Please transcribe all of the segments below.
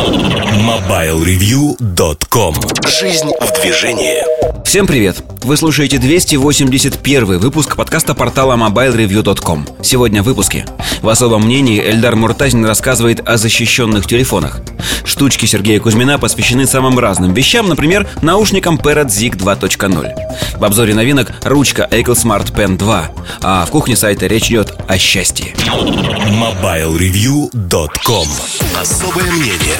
Yeah. MobileReview.com Жизнь в движении. Всем привет! Вы слушаете 281 выпуск подкаста портала MobileReview.com Сегодня в выпуске. В особом мнении Эльдар Муртазин рассказывает о защищенных телефонах. Штучки Сергея Кузьмина посвящены самым разным вещам Например, наушникам Parrot Zig 2.0 В обзоре новинок ручка Eagle Smart Pen 2 А в кухне сайта речь идет о счастье. MobileReview.com Особое мнение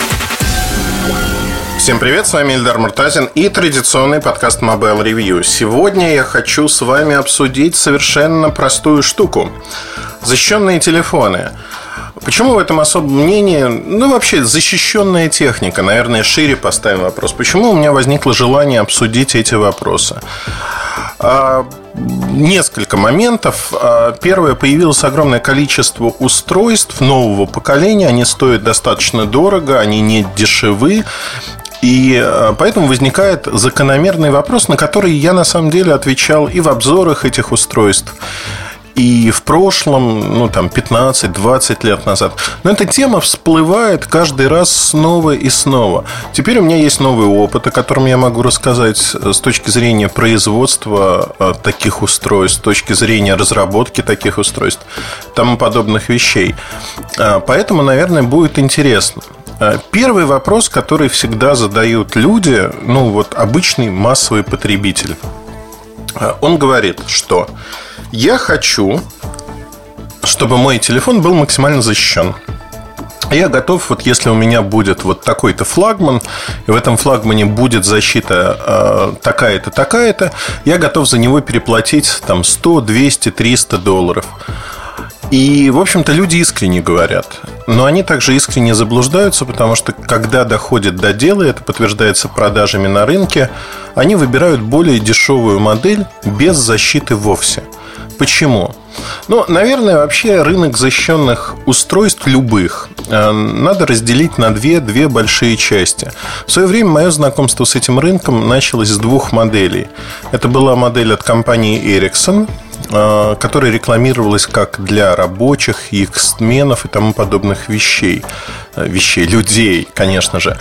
Всем привет, с вами Эльдар Муртазин и традиционный подкаст Mobile Review. Сегодня я хочу с вами обсудить совершенно простую штуку. Защищенные телефоны. Почему в этом особом мнении, ну вообще защищенная техника, наверное, шире поставим вопрос. Почему у меня возникло желание обсудить эти вопросы? А, несколько моментов. А, первое, появилось огромное количество устройств нового поколения. Они стоят достаточно дорого, они не дешевы. И а, поэтому возникает закономерный вопрос, на который я на самом деле отвечал и в обзорах этих устройств и в прошлом, ну там 15-20 лет назад. Но эта тема всплывает каждый раз снова и снова. Теперь у меня есть новый опыт, о котором я могу рассказать с точки зрения производства э, таких устройств, с точки зрения разработки таких устройств, тому подобных вещей. А, поэтому, наверное, будет интересно. Первый вопрос, который всегда задают люди, ну вот обычный массовый потребитель, он говорит, что я хочу, чтобы мой телефон был максимально защищен. Я готов, вот если у меня будет вот такой-то флагман, и в этом флагмане будет защита э, такая-то, такая-то, я готов за него переплатить там 100, 200, 300 долларов. И, в общем-то, люди искренне говорят. Но они также искренне заблуждаются, потому что, когда доходит до дела, это подтверждается продажами на рынке, они выбирают более дешевую модель без защиты вовсе – Почему? Ну, наверное, вообще рынок защищенных устройств любых э, надо разделить на две, две большие части. В свое время мое знакомство с этим рынком началось с двух моделей. Это была модель от компании Ericsson, которая рекламировалась как для рабочих, их сменов и тому подобных вещей. Э, вещей, людей, конечно же.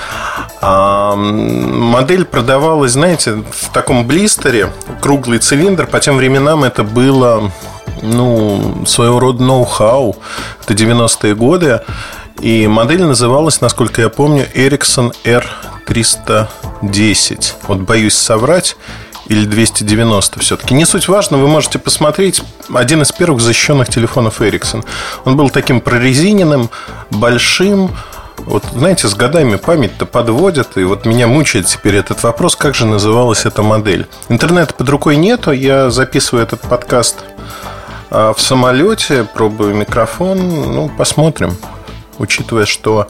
А модель продавалась, знаете, в таком блистере, круглый цилиндр. По тем временам это было, ну, своего рода ноу-хау. Это 90-е годы. И модель называлась, насколько я помню, Ericsson R310. Вот боюсь соврать или 290 все-таки. Не суть важно, вы можете посмотреть один из первых защищенных телефонов Ericsson. Он был таким прорезиненным, большим, вот, знаете, с годами память-то подводит, и вот меня мучает теперь этот вопрос, как же называлась эта модель. Интернета под рукой нету, я записываю этот подкаст а, в самолете, пробую микрофон, ну, посмотрим. Учитывая, что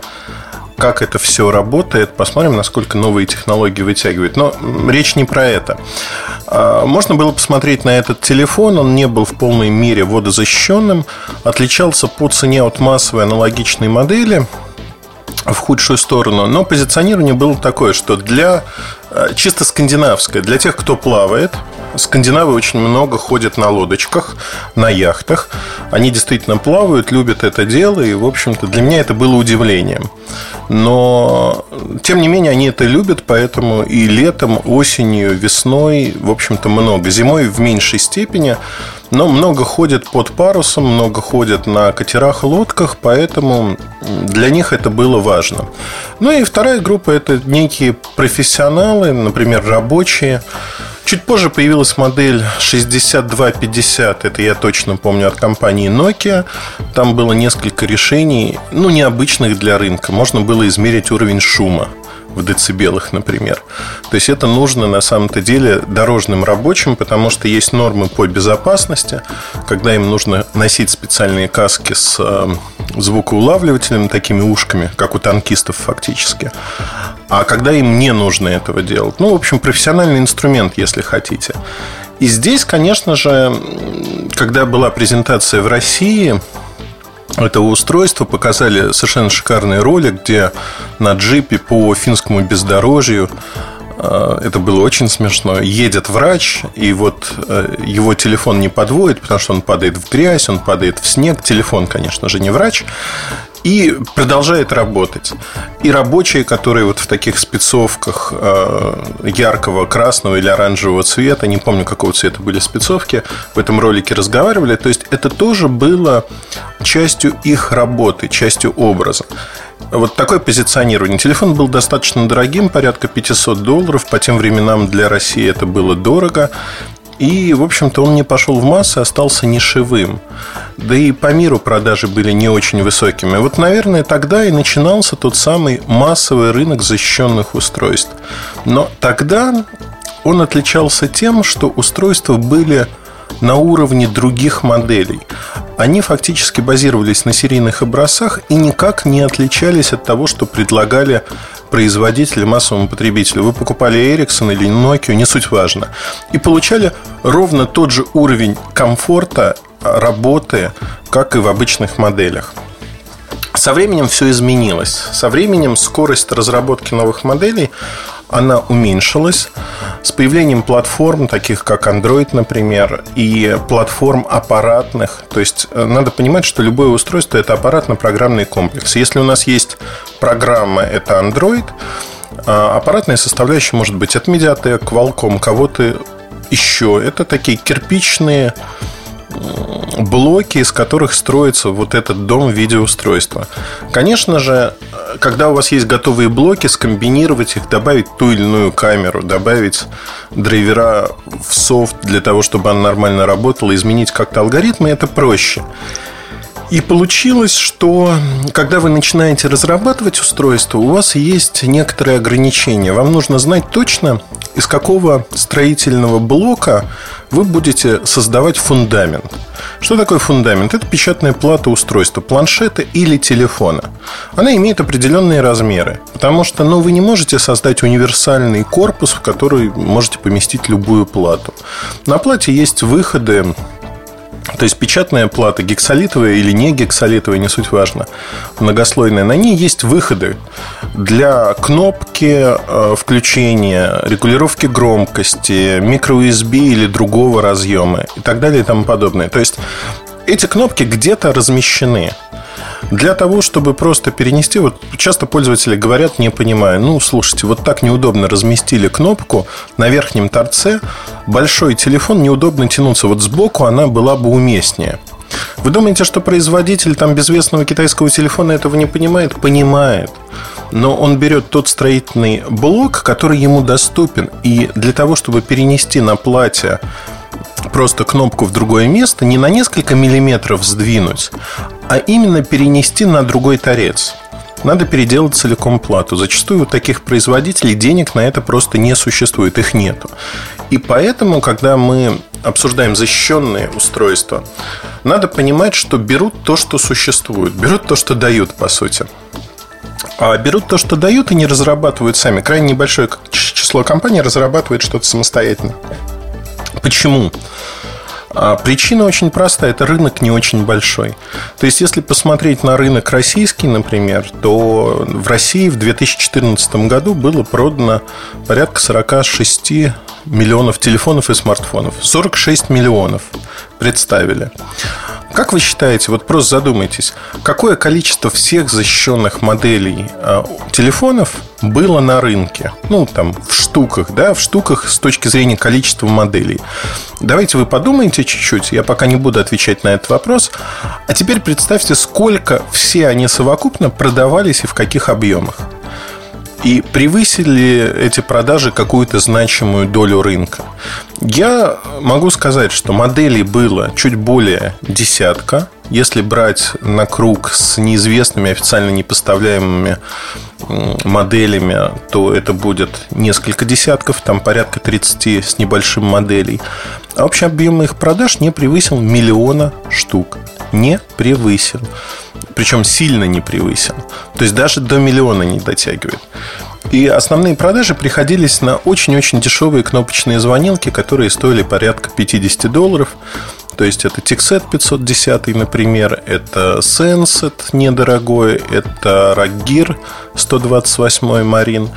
как это все работает, посмотрим, насколько новые технологии вытягивают. Но речь не про это. А, можно было посмотреть на этот телефон, он не был в полной мере водозащищенным, отличался по цене от массовой аналогичной модели – в худшую сторону. Но позиционирование было такое, что для чисто скандинавское, для тех, кто плавает, скандинавы очень много ходят на лодочках, на яхтах. Они действительно плавают, любят это дело, и, в общем-то, для меня это было удивлением. Но, тем не менее, они это любят, поэтому и летом, осенью, весной, в общем-то, много. Зимой в меньшей степени, но много ходят под парусом, много ходят на катерах лодках, поэтому для них это было важно. Ну и вторая группа – это некие профессионалы, например, рабочие, Чуть позже появилась модель 6250, это я точно помню от компании Nokia. Там было несколько решений, ну, необычных для рынка. Можно было измерить уровень шума в децибелах, например. То есть это нужно на самом-то деле дорожным рабочим, потому что есть нормы по безопасности, когда им нужно носить специальные каски с э, звукоулавливателями, такими ушками, как у танкистов фактически. А когда им не нужно этого делать. Ну, в общем, профессиональный инструмент, если хотите. И здесь, конечно же, когда была презентация в России, этого устройства показали совершенно шикарный ролик, где на джипе по финскому бездорожью э, это было очень смешно. Едет врач, и вот э, его телефон не подводит, потому что он падает в грязь, он падает в снег. Телефон, конечно же, не врач. И продолжает работать. И рабочие, которые вот в таких спецовках э, яркого красного или оранжевого цвета, не помню, какого цвета были спецовки, в этом ролике разговаривали. То есть это тоже было частью их работы, частью образа. Вот такое позиционирование. Телефон был достаточно дорогим, порядка 500 долларов. По тем временам для России это было дорого. И, в общем-то, он не пошел в массы, остался нишевым. Да и по миру продажи были не очень высокими. Вот, наверное, тогда и начинался тот самый массовый рынок защищенных устройств. Но тогда он отличался тем, что устройства были на уровне других моделей. Они фактически базировались на серийных образцах и никак не отличались от того, что предлагали производители массовому потребителю. Вы покупали Ericsson или Nokia, не суть важно. И получали ровно тот же уровень комфорта работы, как и в обычных моделях. Со временем все изменилось. Со временем скорость разработки новых моделей она уменьшилась с появлением платформ, таких как Android, например, и платформ аппаратных. То есть э, надо понимать, что любое устройство – это аппаратно-программный комплекс. Если у нас есть программа – это Android, а аппаратная составляющая может быть от Mediatek, Qualcomm, кого-то еще. Это такие кирпичные блоки, из которых строится вот этот дом видеоустройства. Конечно же, когда у вас есть готовые блоки, скомбинировать их, добавить ту или иную камеру, добавить драйвера в софт для того, чтобы она нормально работала, изменить как-то алгоритмы, это проще. И получилось, что когда вы начинаете разрабатывать устройство, у вас есть некоторые ограничения. Вам нужно знать точно, из какого строительного блока вы будете создавать фундамент. Что такое фундамент? Это печатная плата устройства, планшета или телефона. Она имеет определенные размеры, потому что ну, вы не можете создать универсальный корпус, в который можете поместить любую плату. На плате есть выходы то есть печатная плата, гексолитовая или не гексолитовая, не суть важно, многослойная, на ней есть выходы для кнопки э, включения, регулировки громкости, микро-USB или другого разъема и так далее и тому подобное. То есть эти кнопки где-то размещены. Для того, чтобы просто перенести, вот часто пользователи говорят, не понимая, ну, слушайте, вот так неудобно разместили кнопку на верхнем торце, большой телефон, неудобно тянуться. Вот сбоку она была бы уместнее. Вы думаете, что производитель там безвестного китайского телефона этого не понимает? Понимает. Но он берет тот строительный блок, который ему доступен. И для того, чтобы перенести на платье просто кнопку в другое место, не на несколько миллиметров сдвинуть, а именно перенести на другой торец. Надо переделать целиком плату. Зачастую у таких производителей денег на это просто не существует, их нету. И поэтому, когда мы обсуждаем защищенные устройства, надо понимать, что берут то, что существует, берут то, что дают, по сути. А берут то, что дают, и не разрабатывают сами. Крайне небольшое число компаний разрабатывает что-то самостоятельно. Почему? А причина очень простая, это рынок не очень большой. То есть, если посмотреть на рынок российский, например, то в России в 2014 году было продано порядка 46 миллионов телефонов и смартфонов. 46 миллионов представили. Как вы считаете, вот просто задумайтесь, какое количество всех защищенных моделей э, телефонов было на рынке? Ну, там, в штуках, да, в штуках с точки зрения количества моделей. Давайте вы подумайте чуть-чуть, я пока не буду отвечать на этот вопрос. А теперь представьте, сколько все они совокупно продавались и в каких объемах. И превысили эти продажи какую-то значимую долю рынка. Я могу сказать, что моделей было чуть более десятка. Если брать на круг с неизвестными, официально непоставляемыми моделями, то это будет несколько десятков, там порядка 30 с небольшим моделей. А общий объем их продаж не превысил миллиона штук. Не превысил причем сильно не превысил. То есть даже до миллиона не дотягивает. И основные продажи приходились на очень-очень дешевые кнопочные звонилки, которые стоили порядка 50 долларов. То есть это Tixet 510, например, это Senset недорогой, это Raggear 128 Marine.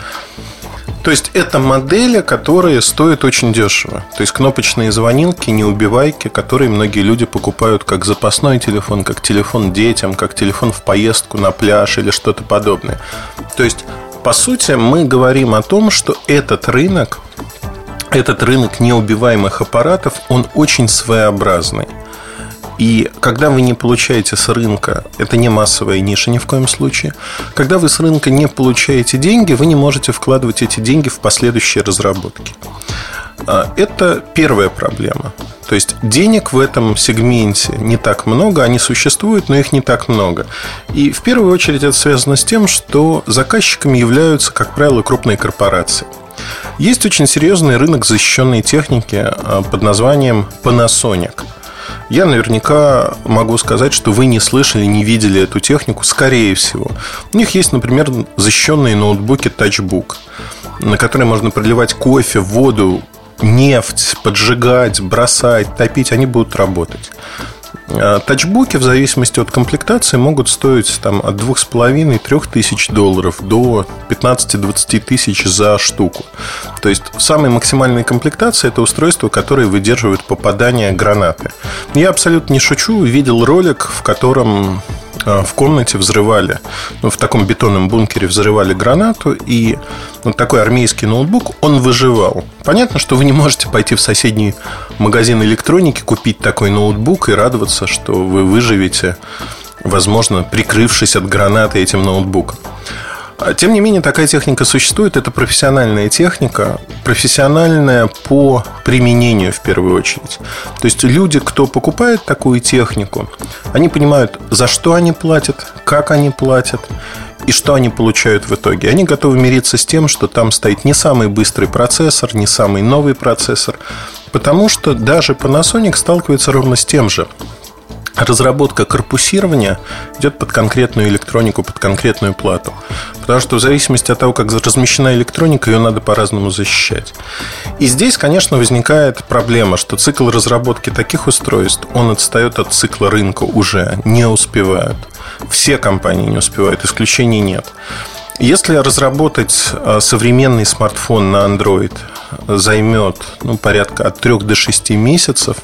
То есть это модели, которые стоят очень дешево. То есть кнопочные звонилки, неубивайки, которые многие люди покупают как запасной телефон, как телефон детям, как телефон в поездку на пляж или что-то подобное. То есть, по сути, мы говорим о том, что этот рынок, этот рынок неубиваемых аппаратов, он очень своеобразный. И когда вы не получаете с рынка, это не массовая ниша ни в коем случае, когда вы с рынка не получаете деньги, вы не можете вкладывать эти деньги в последующие разработки. А, это первая проблема. То есть денег в этом сегменте не так много, они существуют, но их не так много. И в первую очередь это связано с тем, что заказчиками являются, как правило, крупные корпорации. Есть очень серьезный рынок защищенной техники а, под названием Panasonic – я наверняка могу сказать, что вы не слышали, не видели эту технику, скорее всего. У них есть, например, защищенные ноутбуки TouchBook, на которые можно проливать кофе, воду, нефть, поджигать, бросать, топить, они будут работать. А тачбуки в зависимости от комплектации могут стоить там, от 2,5-3 тысяч долларов до 15-20 тысяч за штуку. То есть в самой максимальной комплектации это устройство, которое выдерживает попадание гранаты. Я абсолютно не шучу, видел ролик, в котором в комнате взрывали, ну, в таком бетонном бункере взрывали гранату, и вот такой армейский ноутбук, он выживал. Понятно, что вы не можете пойти в соседний магазин электроники, купить такой ноутбук и радоваться, что вы выживете, возможно, прикрывшись от гранаты этим ноутбуком. А, тем не менее, такая техника существует. Это профессиональная техника, профессиональная по применению в первую очередь. То есть люди, кто покупает такую технику, они понимают, за что они платят, как они платят и что они получают в итоге. Они готовы мириться с тем, что там стоит не самый быстрый процессор, не самый новый процессор, потому что даже Panasonic сталкивается ровно с тем же разработка корпусирования идет под конкретную электронику, под конкретную плату. Потому что в зависимости от того, как размещена электроника, ее надо по-разному защищать. И здесь, конечно, возникает проблема, что цикл разработки таких устройств, он отстает от цикла рынка уже, не успевают. Все компании не успевают, исключений нет. Если разработать э, современный смартфон на Android займет ну, порядка от 3 до 6 месяцев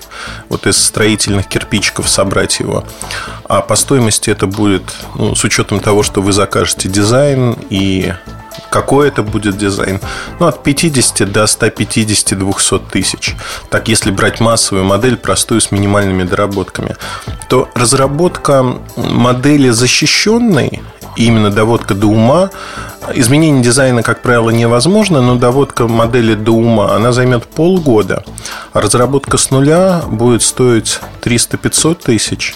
вот из строительных кирпичиков собрать его. А по стоимости это будет, ну, с учетом того, что вы закажете дизайн и какой это будет дизайн? Ну, от 50 до 150-200 тысяч. Так, если брать массовую модель, простую, с минимальными доработками, то разработка модели защищенной именно доводка до ума. Изменение дизайна, как правило, невозможно, но доводка модели до ума, она займет полгода. Разработка с нуля будет стоить 300-500 тысяч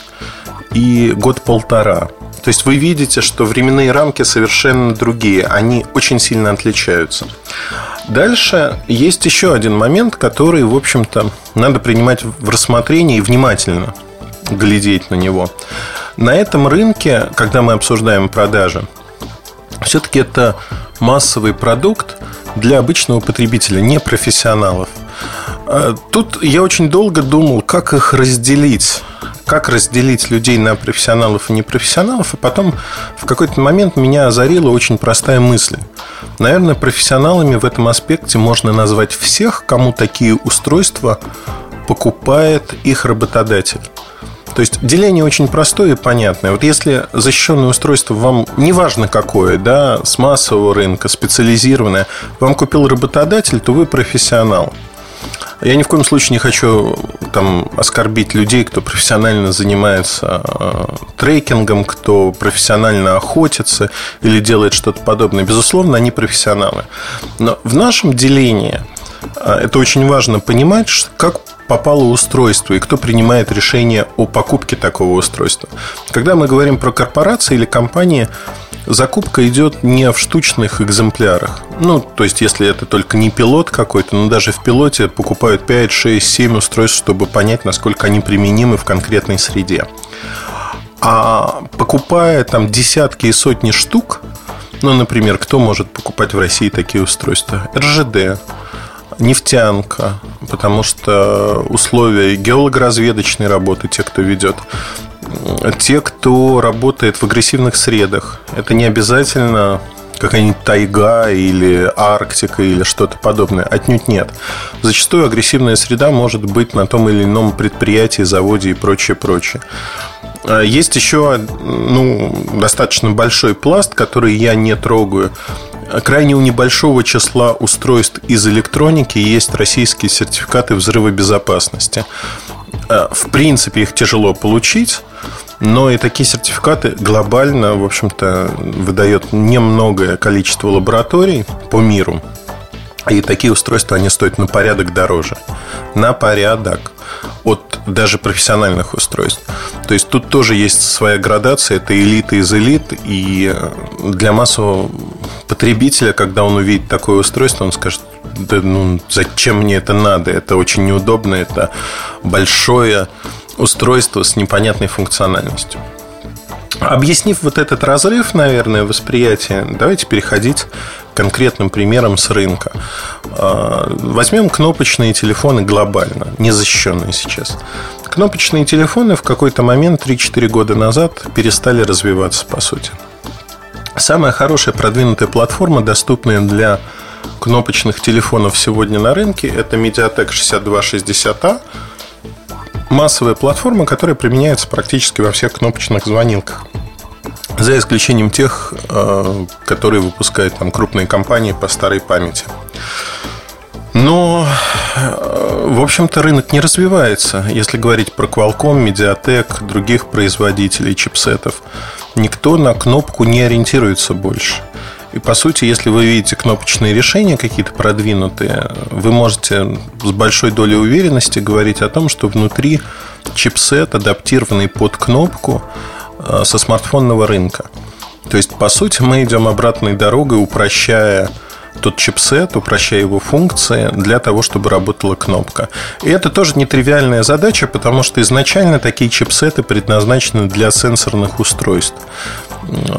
и год-полтора. То есть вы видите, что временные рамки совершенно другие, они очень сильно отличаются. Дальше есть еще один момент, который, в общем-то, надо принимать в рассмотрение и внимательно глядеть на него. На этом рынке, когда мы обсуждаем продажи, все-таки это массовый продукт для обычного потребителя, не профессионалов. А, тут я очень долго думал, как их разделить как разделить людей на профессионалов и непрофессионалов, и потом в какой-то момент меня озарила очень простая мысль. Наверное, профессионалами в этом аспекте можно назвать всех, кому такие устройства покупает их работодатель. То есть деление очень простое и понятное. Вот если защищенное устройство вам, неважно какое, да, с массового рынка, специализированное, вам купил работодатель, то вы профессионал. Я ни в коем случае не хочу там, оскорбить людей, кто профессионально занимается э, трекингом, кто профессионально охотится или делает что-то подобное. Безусловно, они профессионалы. Но в нашем делении э, это очень важно понимать, как попало устройство и кто принимает решение о покупке такого устройства. Когда мы говорим про корпорации или компании, закупка идет не в штучных экземплярах. Ну, то есть, если это только не пилот какой-то, но даже в пилоте покупают 5, 6, 7 устройств, чтобы понять, насколько они применимы в конкретной среде. А покупая там десятки и сотни штук, ну, например, кто может покупать в России такие устройства? РЖД, нефтянка, потому что условия геологоразведочной работы, те, кто ведет, те, кто работает в агрессивных средах, это не обязательно какая-нибудь тайга или Арктика или что-то подобное. Отнюдь нет. Зачастую агрессивная среда может быть на том или ином предприятии, заводе и прочее, прочее. А есть еще ну, достаточно большой пласт, который я не трогаю. Крайне у небольшого числа устройств из электроники есть российские сертификаты взрыва безопасности. А, в принципе, их тяжело получить, но и такие сертификаты глобально, в общем-то, выдает немногое количество лабораторий по миру. И такие устройства, они стоят на порядок дороже. На порядок. От даже профессиональных устройств. То есть тут тоже есть своя градация. Это элита из элит. И для массового потребителя, когда он увидит такое устройство, он скажет, да ну зачем мне это надо? Это очень неудобно. Это большое устройство с непонятной функциональностью. Объяснив вот этот разрыв, наверное, восприятия, давайте переходить к конкретным примерам с рынка. А, возьмем кнопочные телефоны глобально, незащищенные сейчас. Кнопочные телефоны в какой-то момент 3-4 года назад перестали развиваться, по сути. Самая хорошая продвинутая платформа, доступная для кнопочных телефонов сегодня на рынке, это Mediatek 6260A, массовая платформа, которая применяется практически во всех кнопочных звонилках. За исключением тех, э, которые выпускают там крупные компании по старой памяти. Но, э, в общем-то, рынок не развивается. Если говорить про Qualcomm, Mediatek, других производителей чипсетов, никто на кнопку не ориентируется больше. И по сути, если вы видите кнопочные решения какие-то продвинутые, вы можете с большой долей уверенности говорить о том, что внутри чипсет, адаптированный под кнопку э, со смартфонного рынка. То есть, по сути, мы идем обратной дорогой, упрощая тот чипсет, упрощая его функции для того, чтобы работала кнопка. И это тоже нетривиальная задача, потому что изначально такие чипсеты предназначены для сенсорных устройств.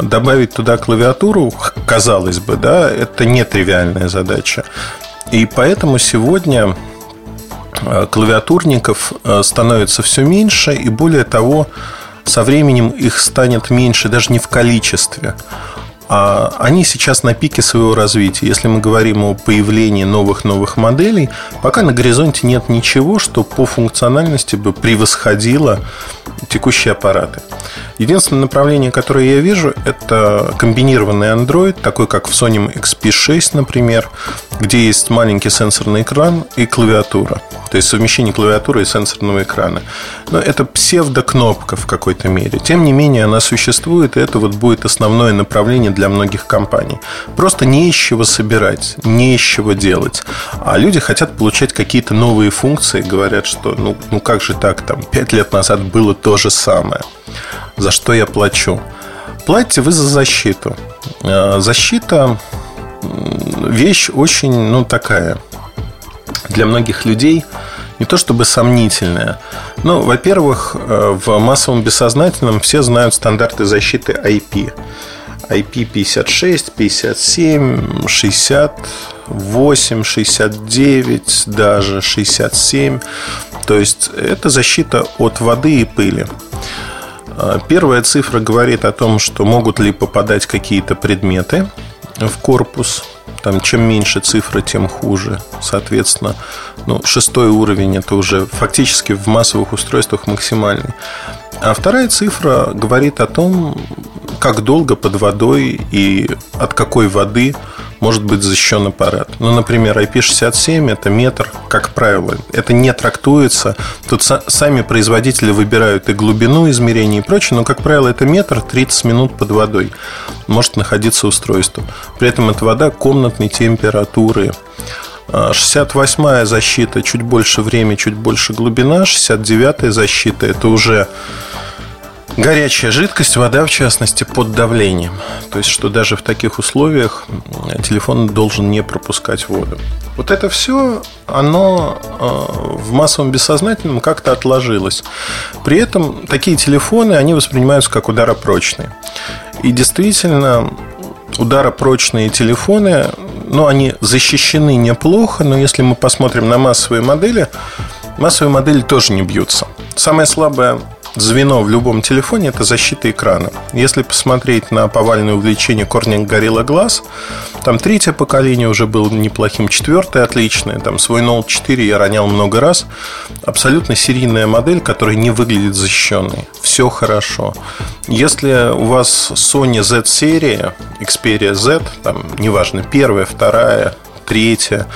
Добавить туда клавиатуру, казалось бы, да, это нетривиальная задача. И поэтому сегодня э, клавиатурников э, становится все меньше, и более того, со временем их станет меньше даже не в количестве, они сейчас на пике своего развития. Если мы говорим о появлении новых-новых моделей, пока на горизонте нет ничего, что по функциональности бы превосходило текущие аппараты. Единственное направление, которое я вижу, это комбинированный Android, такой как в Sony XP6, например, где есть маленький сенсорный экран и клавиатура. То есть совмещение клавиатуры и сенсорного экрана. Но это псевдокнопка в какой-то мере. Тем не менее, она существует, и это вот будет основное направление для многих компаний. Просто не из чего собирать, не из чего делать. А люди хотят получать какие-то новые функции, говорят, что ну, ну как же так, там, пять лет назад было то же самое. За что я плачу? Платите вы за защиту. А, защита вещь очень, ну, такая для многих людей не то чтобы сомнительная. Но, во-первых, э, в массовом бессознательном все знают стандарты защиты IP. IP 56, 57, 68, 69, даже 67. То есть это защита от воды и пыли. Э, первая цифра говорит о том, что могут ли попадать какие-то предметы в корпус. Там чем меньше цифры, тем хуже. Соответственно, ну, шестой уровень это уже фактически в массовых устройствах максимальный. А вторая цифра говорит о том, как долго под водой и от какой воды может быть защищен аппарат. Ну, например, IP67 это метр, как правило. Это не трактуется. Тут сами производители выбирают и глубину измерения и прочее, но, как правило, это метр 30 минут под водой может находиться устройство. При этом это вода комнатной температуры. 68-я а, защита чуть больше время, чуть больше глубина. 69-я защита это уже Горячая жидкость, вода в частности, под давлением. То есть, что даже в таких условиях телефон должен не пропускать воду. Вот это все, оно э, в массовом бессознательном как-то отложилось. При этом такие телефоны, они воспринимаются как ударопрочные. И действительно, ударопрочные телефоны, ну, они защищены неплохо, но если мы посмотрим на массовые модели, массовые модели тоже не бьются. Самая слабая звено в любом телефоне – это защита экрана. Если посмотреть на повальное увлечение Corning Gorilla Glass, там третье поколение уже было неплохим, четвертое отличное, там свой Note 4 я ронял много раз. Абсолютно серийная модель, которая не выглядит защищенной. Все хорошо. Если у вас Sony Z-серия, Xperia Z, там, неважно, первая, вторая, третья,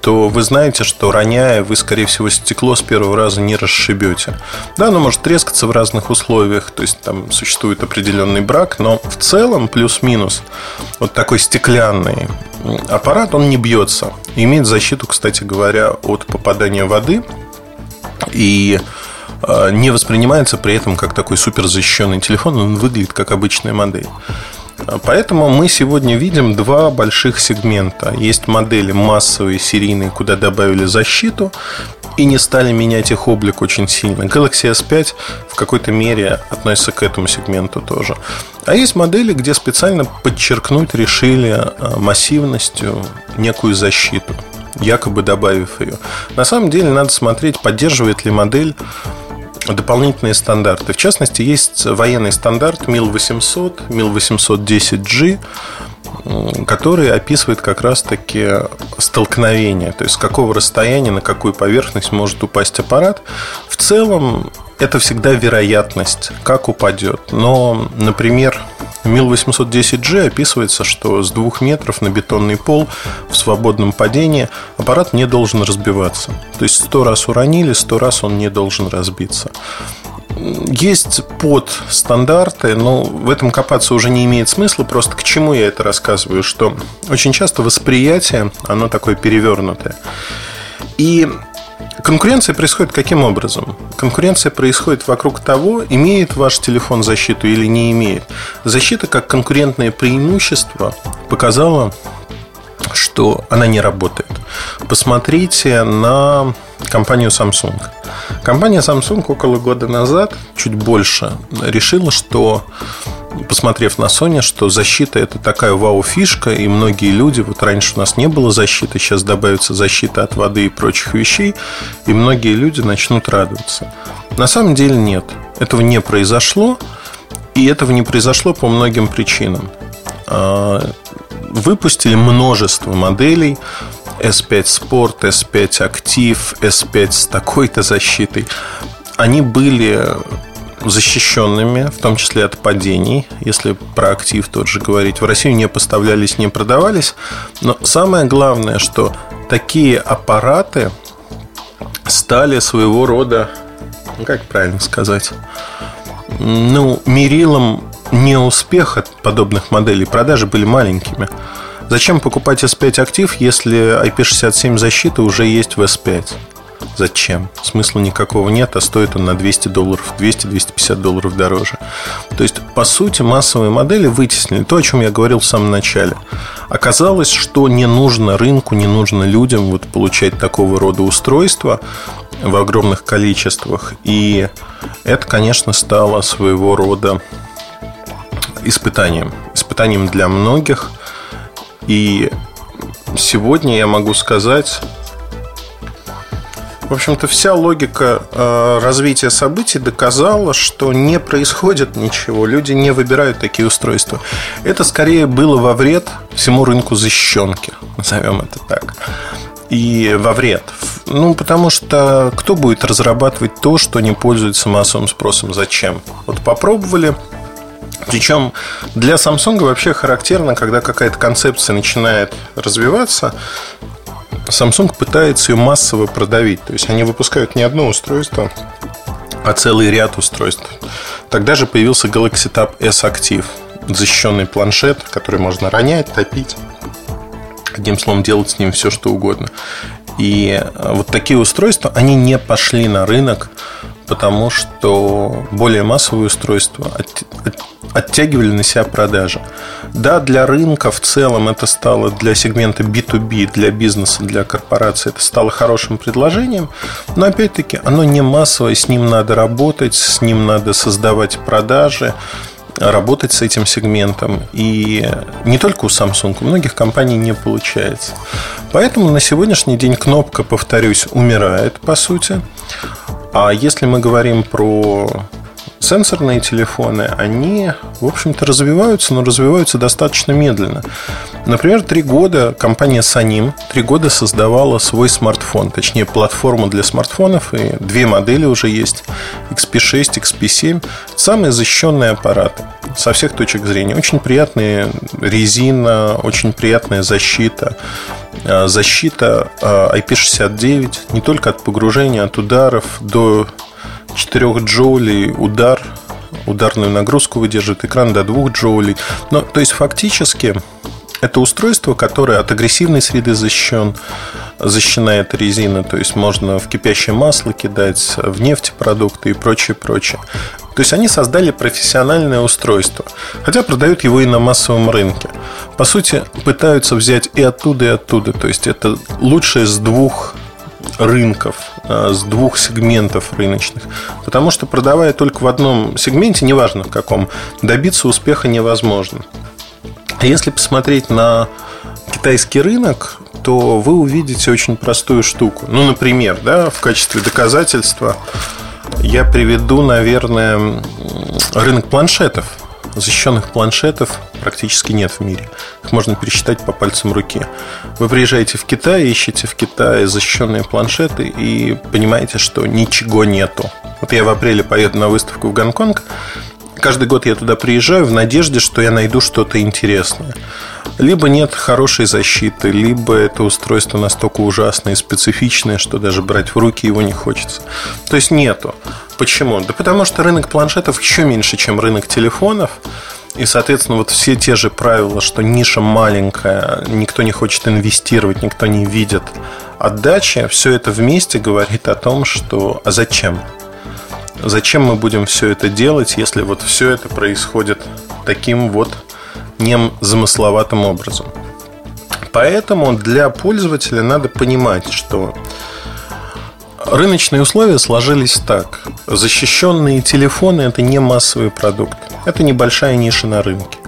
то вы знаете, что роняя, вы, скорее всего, стекло с первого раза не расшибете. Да, оно может трескаться в разных условиях, то есть там существует определенный брак, но в целом плюс-минус вот такой стеклянный аппарат, он не бьется. Имеет защиту, кстати говоря, от попадания воды и э, не воспринимается при этом как такой супер защищенный телефон, он выглядит как обычная модель. Поэтому мы сегодня видим два больших сегмента. Есть модели массовые, серийные, куда добавили защиту и не стали менять их облик очень сильно. Galaxy S5 в какой-то мере относится к этому сегменту тоже. А есть модели, где специально подчеркнуть решили а, массивностью некую защиту, якобы добавив ее. На самом деле надо смотреть, поддерживает ли модель дополнительные стандарты. В частности, есть военный стандарт МИЛ-800, МИЛ-810G, который описывает как раз-таки столкновение, то есть с какого расстояния на какую поверхность может упасть аппарат. В целом это всегда вероятность, как упадет. Но, например, МИЛ-810G описывается, что с двух метров на бетонный пол в свободном падении аппарат не должен разбиваться. То есть сто раз уронили, сто раз он не должен разбиться. Есть под стандарты, но в этом копаться уже не имеет смысла. Просто к чему я это рассказываю? Что очень часто восприятие, оно такое перевернутое. И Конкуренция происходит каким образом? Конкуренция происходит вокруг того, имеет ваш телефон защиту или не имеет. Защита как конкурентное преимущество показала, что она не работает. Посмотрите на компанию Samsung. Компания Samsung около года назад, чуть больше, решила, что посмотрев на Sony, что защита это такая вау-фишка, и многие люди, вот раньше у нас не было защиты, сейчас добавится защита от воды и прочих вещей, и многие люди начнут радоваться. На самом деле нет, этого не произошло, и этого не произошло по многим причинам. А, выпустили множество моделей, S5 Sport, S5 Active, S5 с такой-то защитой. Они были защищенными, в том числе от падений, если про актив тот же говорить. В Россию не поставлялись, не продавались. Но самое главное, что такие аппараты стали своего рода, ну, как правильно сказать, ну, мерилом неуспеха подобных моделей. Продажи были маленькими. Зачем покупать S5 актив, если IP67 защиты уже есть в S5? Зачем? Смысла никакого нет, а стоит он на 200 долларов, 200-250 долларов дороже. То есть, по сути, массовые модели вытеснили то, о чем я говорил в самом начале. Оказалось, что не нужно рынку, не нужно людям вот получать такого рода устройства в огромных количествах. И это, конечно, стало своего рода испытанием. Испытанием для многих. И сегодня я могу сказать в общем-то, вся логика э, развития событий доказала, что не происходит ничего. Люди не выбирают такие устройства. Это скорее было во вред всему рынку защищенки, назовем это так. И во вред. Ну, потому что кто будет разрабатывать то, что не пользуется массовым спросом? Зачем? Вот попробовали, причем для Samsung вообще характерно, когда какая-то концепция начинает развиваться, Samsung пытается ее массово продавить. То есть они выпускают не одно устройство, а целый ряд устройств. Тогда же появился Galaxy Tab S Active, защищенный планшет, который можно ронять, топить. Одним словом, делать с ним все, что угодно. И э, вот такие устройства, они не пошли на рынок, потому что более массовые устройства оттягивали на себя продажи. Да, для рынка в целом это стало для сегмента B2B, для бизнеса, для корпорации, это стало хорошим предложением, но опять-таки оно не массовое, с ним надо работать, с ним надо создавать продажи, работать с этим сегментом. И не только у Samsung, у многих компаний не получается. Поэтому на сегодняшний день кнопка, повторюсь, умирает, по сути. А если мы говорим про сенсорные телефоны, они, в общем-то, развиваются, но развиваются достаточно медленно. Например, три года компания Sanim три года создавала свой смартфон, точнее, платформу для смартфонов, и две модели уже есть, XP6, XP7. Самые защищенные аппараты со всех точек зрения. Очень приятная резина, очень приятная защита. А, защита IP69 а, не только от погружения, от ударов до 4 джоулей удар, ударную нагрузку выдерживает экран до 2 джоулей. Но, то есть, фактически, это устройство, которое от агрессивной среды защищен, защищена эта резина, то есть можно в кипящее масло кидать, в нефтепродукты и прочее, прочее. То есть они создали профессиональное устройство, хотя продают его и на массовом рынке. По сути, пытаются взять и оттуда, и оттуда. То есть это лучшее с двух рынков, а, с двух сегментов рыночных. Потому что продавая только в одном сегменте, неважно в каком, добиться успеха невозможно. Если посмотреть на китайский рынок, то вы увидите очень простую штуку. Ну, например, да, в качестве доказательства я приведу, наверное, рынок планшетов. Защищенных планшетов практически нет в мире. Их можно пересчитать по пальцам руки. Вы приезжаете в Китай, ищете в Китае защищенные планшеты и понимаете, что ничего нету. Вот я в апреле поеду на выставку в Гонконг. Каждый год я туда приезжаю в надежде, что я найду что-то интересное. Либо нет хорошей защиты, либо это устройство настолько ужасное и специфичное, что даже брать в руки его не хочется. То есть нету. Почему? Да потому что рынок планшетов еще меньше, чем рынок телефонов. И, соответственно, вот все те же правила, что ниша маленькая, никто не хочет инвестировать, никто не видит отдачи, все это вместе говорит о том, что а зачем? Зачем мы будем все это делать, если вот все это происходит таким вот незамысловатым образом? Поэтому для пользователя надо понимать, что Рыночные условия сложились так. Защищенные телефоны – это не массовый продукт. Это небольшая ниша на рынке.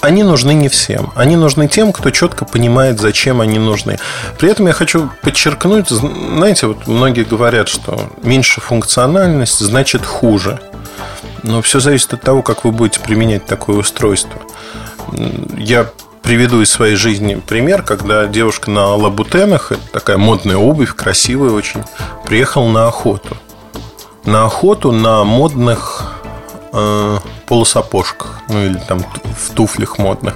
Они нужны не всем. Они нужны тем, кто четко понимает, зачем они нужны. При этом я хочу подчеркнуть, знаете, вот многие говорят, что меньше функциональность значит хуже. Но все зависит от того, как вы будете применять такое устройство. Я приведу из своей жизни пример, когда девушка на лабутенах, такая модная обувь, красивая очень, приехала на охоту. На охоту на модных э, полусапожках, ну или там в туфлях модных,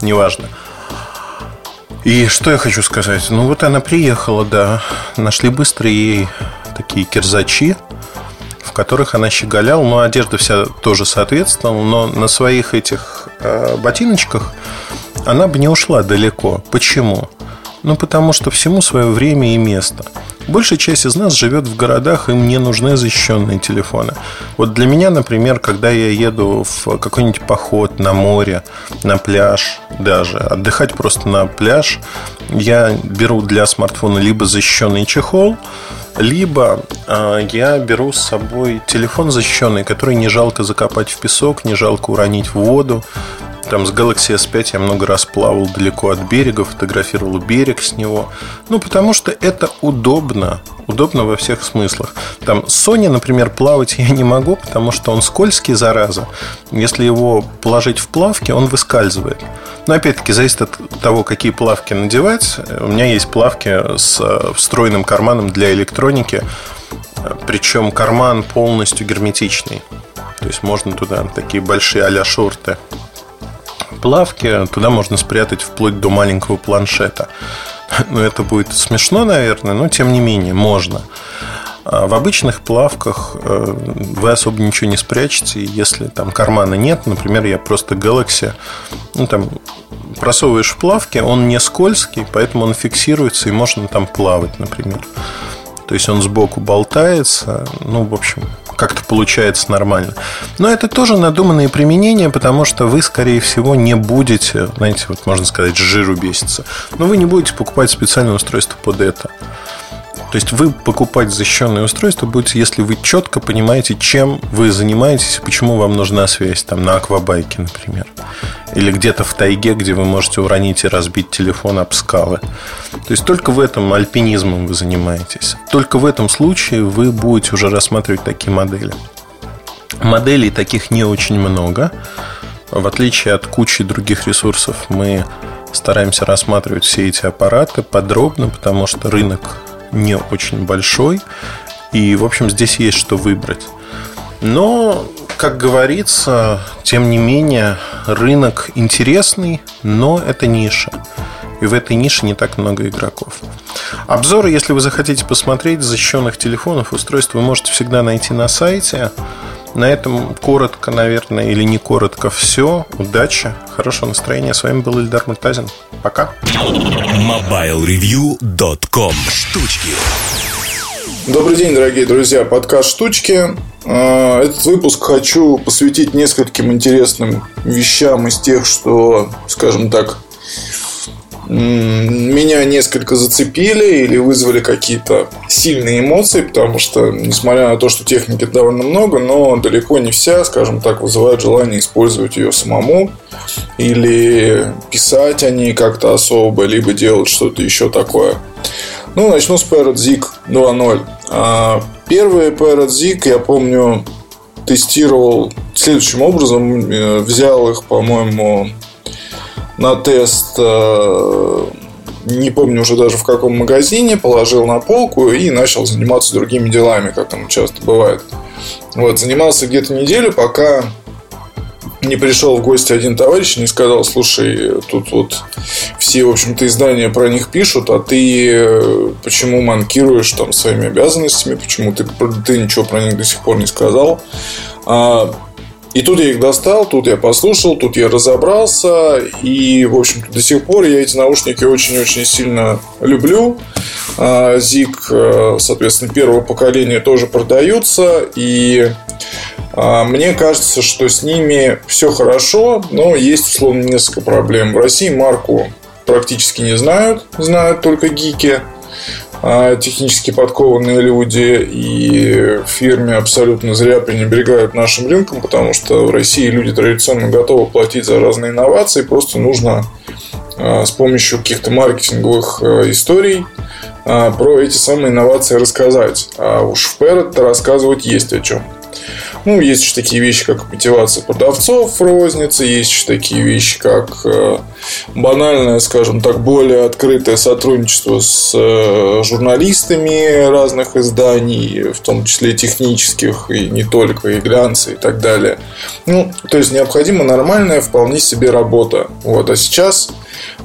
неважно. И что я хочу сказать? Ну вот она приехала, да, нашли быстро ей такие кирзачи, в которых она щеголяла, но одежда вся тоже соответствовала, но на своих этих э, ботиночках она бы не ушла далеко. Почему? Ну, потому что всему свое время и место. Большая часть из нас живет в городах, им не нужны защищенные телефоны. Вот для меня, например, когда я еду в какой-нибудь поход на море, на пляж даже, отдыхать просто на пляж, я беру для смартфона либо защищенный чехол, либо э, я беру с собой телефон защищенный, который не жалко закопать в песок, не жалко уронить в воду. Там с Galaxy S5 я много раз плавал далеко от берега, фотографировал берег с него. Ну, потому что это удобно. Удобно во всех смыслах. Там Sony, например, плавать я не могу, потому что он скользкий, зараза. Если его положить в плавки, он выскальзывает. Но опять-таки зависит от того, какие плавки надевать. У меня есть плавки с э, встроенным карманом для электроники. Причем карман полностью герметичный. То есть можно туда такие большие а-ля шорты плавки, туда можно спрятать вплоть до маленького планшета. Ну, это будет смешно, наверное, но тем не менее, можно. А в обычных плавках э, вы особо ничего не спрячете, если там кармана нет. Например, я просто Galaxy, ну, там просовываешь в плавки, он не скользкий, поэтому он фиксируется и можно там плавать, например. То есть он сбоку болтается. Ну, в общем, как-то получается нормально. Но это тоже надуманные применения, потому что вы, скорее всего, не будете, знаете, вот можно сказать, жиру беситься. Но вы не будете покупать специальное устройство под это. То есть вы покупать защищенное устройство будете, если вы четко понимаете, чем вы занимаетесь почему вам нужна связь там на аквабайке, например. Или где-то в тайге, где вы можете уронить и разбить телефон об скалы. То есть только в этом альпинизмом вы занимаетесь. Только в этом случае вы будете уже рассматривать такие модели. Моделей таких не очень много. В отличие от кучи других ресурсов, мы стараемся рассматривать все эти аппараты подробно, потому что рынок не очень большой. И, в общем, здесь есть что выбрать. Но, как говорится, тем не менее, рынок интересный, но это ниша. И в этой нише не так много игроков. Обзоры, если вы захотите посмотреть защищенных телефонов, устройств, вы можете всегда найти на сайте. На этом коротко, наверное, или не коротко все. Удачи, хорошего настроения. С вами был Ильдар Муртазин. Пока. MobileReview.com Штучки Добрый день, дорогие друзья. Подкаст «Штучки». А, этот выпуск хочу посвятить нескольким интересным вещам из тех, что, скажем так, меня несколько зацепили или вызвали какие-то сильные эмоции, потому что, несмотря на то, что техники довольно много, но далеко не вся, скажем так, вызывает желание использовать ее самому или писать о ней как-то особо, либо делать что-то еще такое. Ну, начну с Parrot Zig 2.0. А, первый Parrot Zig, я помню, тестировал следующим образом. Э, взял их, по-моему, на тест, э, не помню уже даже в каком магазине, положил на полку и начал заниматься другими делами, как там часто бывает. Вот, занимался где-то неделю, пока не пришел в гости один товарищ и не сказал, слушай, тут вот все, в общем-то, издания про них пишут, а ты э, почему манкируешь там своими обязанностями, почему ты, ты ничего про них до сих пор не сказал. А, и тут я их достал, тут я послушал, тут я разобрался. И, в общем-то, до сих пор я эти наушники очень-очень сильно люблю. ZIG, а, соответственно, первого поколения тоже продаются. И а, мне кажется, что с ними все хорошо, но есть, условно, несколько проблем. В России марку практически не знают, знают только гики. А технически подкованные люди и фирме абсолютно зря пренебрегают нашим рынком, потому что в России люди традиционно готовы платить за разные инновации, просто нужно а, с помощью каких-то маркетинговых а, историй про эти самые инновации рассказать. А уж в Parrot рассказывать есть о чем. Ну, есть еще такие вещи, как мотивация продавцов в рознице, есть еще такие вещи, как э, банальное, скажем так, более открытое сотрудничество с э, журналистами разных изданий, в том числе технических, и не только, и глянца, и так далее. Ну, то есть, необходима нормальная вполне себе работа. Вот. А сейчас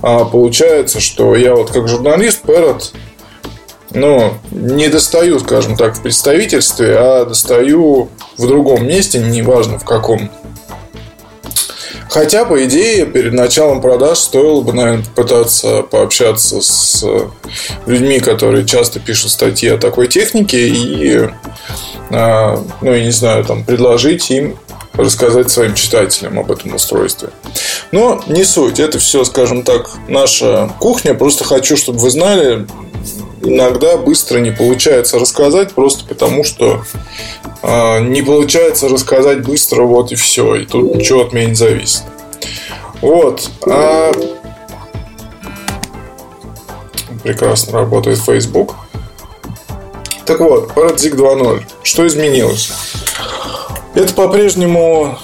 а, получается, что я вот как журналист Parrot ну, не достаю, скажем так, в представительстве, а достаю в другом месте, неважно в каком. Хотя, по идее, перед началом продаж стоило бы, наверное, попытаться пообщаться с людьми, которые часто пишут статьи о такой технике и, а, ну, я не знаю, там, предложить им рассказать своим читателям об этом устройстве. Но не суть, это все, скажем так, наша кухня. Просто хочу, чтобы вы знали, иногда быстро не получается рассказать, просто потому что э, не получается рассказать быстро, вот и все. И тут ничего от меня не зависит. Вот. А... Прекрасно работает Facebook. Так вот, Paradig 2.0. Что изменилось? Это по-прежнему,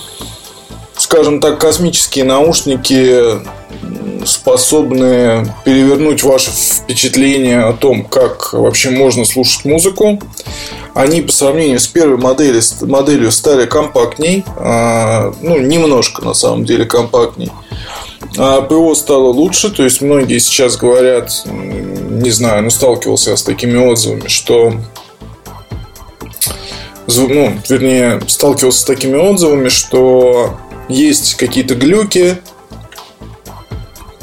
скажем так, космические наушники способны перевернуть ваше впечатление о том, как вообще можно слушать музыку. Они по сравнению с первой моделью, моделью стали компактней, а, ну, немножко на самом деле компактней. А ПО стало лучше, то есть многие сейчас говорят, не знаю, ну сталкивался я с такими отзывами, что ну, вернее, сталкивался с такими отзывами, что есть какие-то глюки,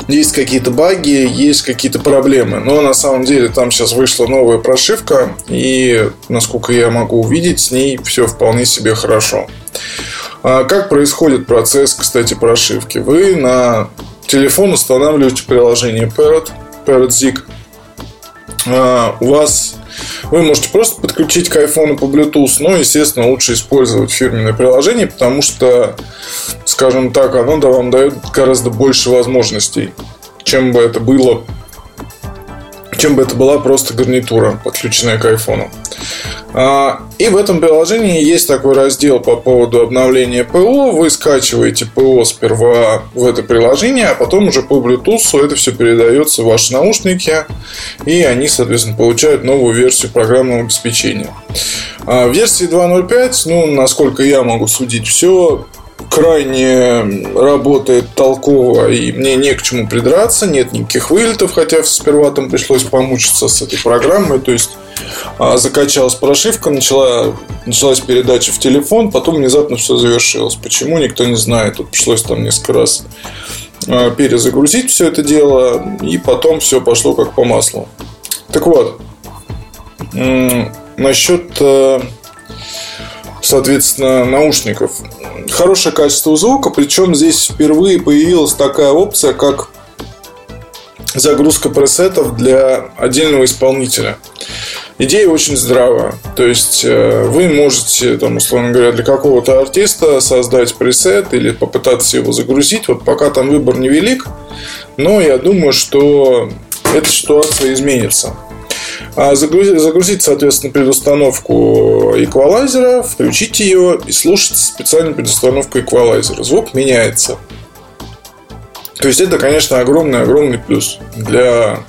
есть какие-то баги, есть какие-то проблемы. Но на самом деле там сейчас вышла новая прошивка, и, насколько я могу увидеть, с ней все вполне себе хорошо. А как происходит процесс, кстати, прошивки? Вы на телефон устанавливаете приложение Parrot, Parrot Zig. А у вас вы можете просто подключить к iPhone по Bluetooth, но, естественно, лучше использовать фирменное приложение, потому что, скажем так, оно вам дает гораздо больше возможностей, чем бы это было чем бы это была просто гарнитура, подключенная к айфону. А, и в этом приложении есть такой раздел по поводу обновления ПО. Вы скачиваете ПО сперва в это приложение, а потом уже по Bluetooth это все передается в ваши наушники, и они, соответственно, получают новую версию программного обеспечения. А в версии 2.05, ну, насколько я могу судить, все крайне работает толково, и мне не к чему придраться, нет никаких вылетов, хотя сперва там пришлось помучиться с этой программой, то есть а, закачалась прошивка, начала, началась передача в телефон, потом внезапно все завершилось. Почему, никто не знает. Тут пришлось там несколько раз а, перезагрузить все это дело, и потом все пошло как по маслу. Так вот, насчет э, соответственно, наушников. Хорошее качество звука, причем здесь впервые появилась такая опция, как загрузка пресетов для отдельного исполнителя. Идея очень здравая. То есть э, вы можете, там, условно говоря, для какого-то артиста создать пресет или попытаться его загрузить. Вот пока там выбор невелик, но я думаю, что эта ситуация изменится. А загрузить, загрузить, соответственно, предустановку эквалайзера, включить ее и слушать специальную предустановку эквалайзера. Звук меняется. То есть это, конечно, огромный-огромный плюс для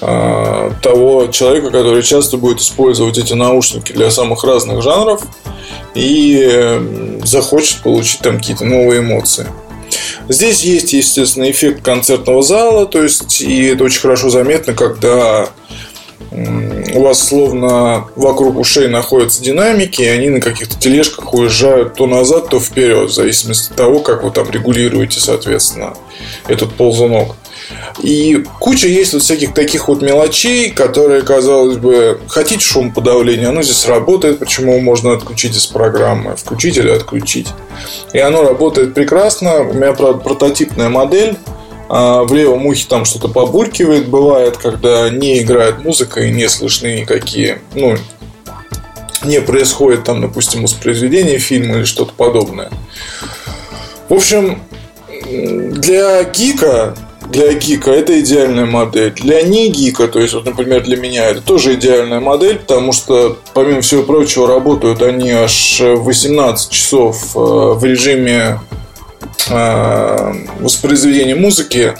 а, того человека, который часто будет использовать эти наушники для самых разных жанров и захочет получить там какие-то новые эмоции. Здесь есть, естественно, эффект концертного зала, то есть и это очень хорошо заметно, когда у вас словно вокруг ушей находятся динамики, и они на каких-то тележках уезжают то назад, то вперед, в зависимости от того, как вы там регулируете, соответственно, этот ползунок. И куча есть вот всяких таких вот мелочей, которые, казалось бы, хотите шум подавления, оно здесь работает, почему можно отключить из программы, включить или отключить. И оно работает прекрасно. У меня, правда, прототипная модель, в левом ухе там что-то побуркивает, бывает, когда не играет музыка и не слышны никакие, ну, не происходит там, допустим, воспроизведение фильма или что-то подобное. В общем, для гика для гика это идеальная модель. Для не гика, то есть, вот, например, для меня это тоже идеальная модель, потому что, помимо всего прочего, работают они аж 18 часов э, в режиме Э, воспроизведения музыки,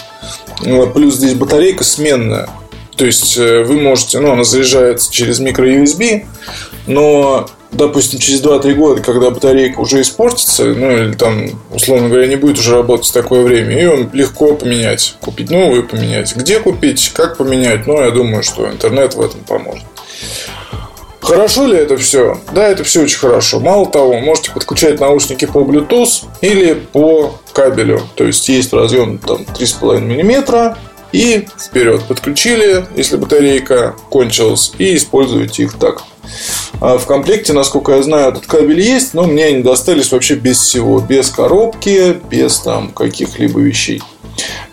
плюс здесь батарейка сменная. То есть э, вы можете, ну, она заряжается через микро USB, но, допустим, через 2-3 года, когда батарейка уже испортится, ну, или там, условно говоря, не будет уже работать такое время, ее легко поменять. Купить новую поменять. Где купить, как поменять, ну, я думаю, что интернет в этом поможет. Хорошо ли это все? Да, это все очень хорошо. Мало того, можете подключать наушники по Bluetooth или по кабелю. То есть есть разъем там 3,5 мм и вперед подключили, если батарейка кончилась, и используете их так. А в комплекте, насколько я знаю, этот кабель есть, но мне они достались вообще без всего. Без коробки, без там каких-либо вещей.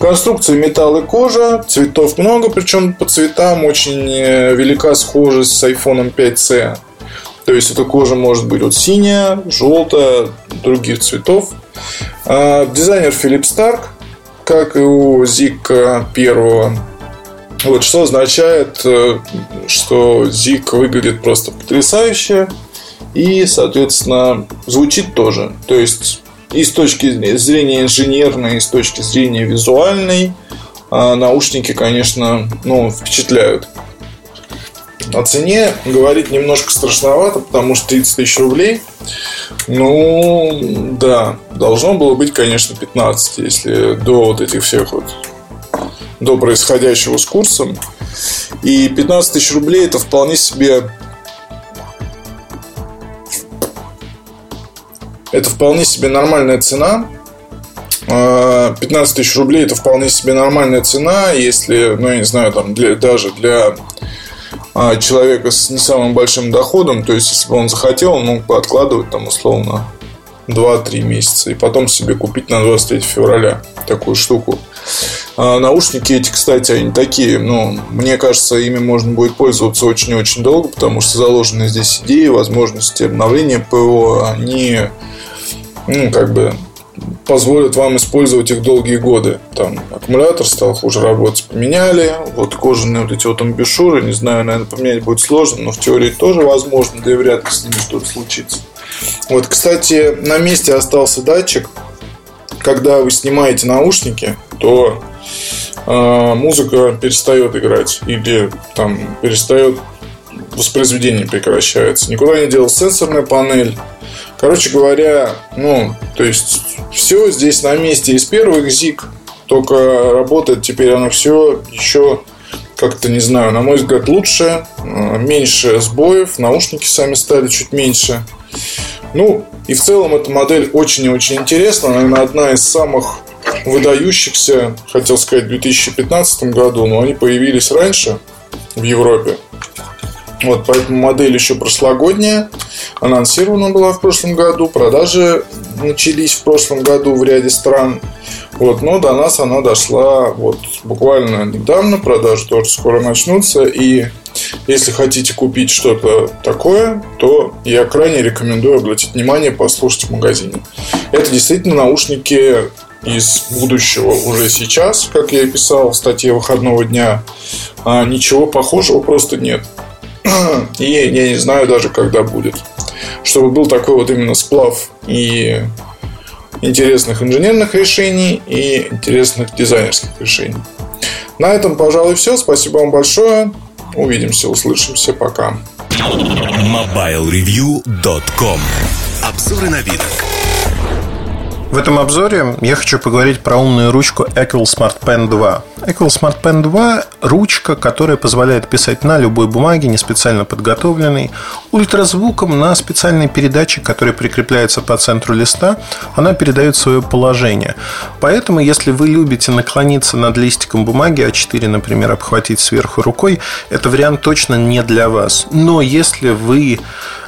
Конструкция металл и кожа, цветов много, причем по цветам очень э, велика схожесть с iPhone 5C. То есть эта кожа может быть вот синяя, желтая, других цветов. А, дизайнер Филипп Старк, как и у Zika первого. Вот что означает, э, что Zik выглядит просто потрясающе и, соответственно, звучит тоже. То есть и с точки зрения инженерной, и с точки зрения визуальной, а, наушники, конечно, ну, впечатляют. О цене говорить немножко страшновато, потому что 30 тысяч рублей. Ну, да, должно было быть, конечно, 15, если до вот этих всех вот до происходящего с курсом. И 15 тысяч рублей это вполне себе Это вполне себе нормальная цена. 15 а, тысяч рублей это вполне себе нормальная цена, если, ну, я не знаю, там, для, даже для а, человека с не самым большим доходом, то есть, если бы он захотел, он мог бы откладывать, там, условно, 2-3 месяца и потом себе купить на 23 февраля такую штуку. А наушники эти, кстати, они такие, ну, мне кажется, ими можно будет пользоваться очень-очень долго, потому что заложены здесь идеи, возможности обновления ПО, они ну, как бы позволят вам использовать их долгие годы. Там аккумулятор стал хуже работать, поменяли. Вот кожаные вот эти вот амбушюры, не знаю, наверное, поменять будет сложно, но в теории тоже возможно, да и вряд ли с ними что-то случится. Вот, кстати, на месте остался датчик. Когда вы снимаете наушники, то э, музыка перестает играть или там перестает воспроизведение прекращается. Никуда не делал сенсорная панель. Короче говоря, ну, то есть все здесь на месте из первых ЗИК, только работает теперь оно все еще как-то, не знаю, на мой взгляд, лучше, э, меньше сбоев, наушники сами стали чуть меньше. Ну, и в целом эта модель очень и очень интересна. Наверное, одна из самых выдающихся, хотел сказать, в 2015 году, но они появились раньше в Европе. Вот, поэтому модель еще прошлогодняя. Анонсирована была в прошлом году. Продажи начались в прошлом году в ряде стран. Вот, но до нас она дошла вот буквально недавно. Продажи тоже скоро начнутся. И если хотите купить что-то такое, то я крайне рекомендую обратить внимание, послушать в магазине. Это действительно наушники из будущего уже сейчас, как я и писал в статье выходного дня. А ничего похожего просто нет. И я не знаю даже, когда будет. Чтобы был такой вот именно сплав и интересных инженерных решений и интересных дизайнерских решений. На этом, пожалуй, все. Спасибо вам большое. Увидимся, услышимся. Пока. MobileReview.com Обзоры вид. В этом обзоре я хочу поговорить про умную ручку Equal Smart Pen 2. Equal Smart Pen 2 – ручка, которая позволяет писать на любой бумаге, не специально подготовленной, ультразвуком на специальный передатчик, который прикрепляется по центру листа, она передает свое положение. Поэтому, если вы любите наклониться над листиком бумаги, А4, например, обхватить сверху рукой, это вариант точно не для вас. Но если вы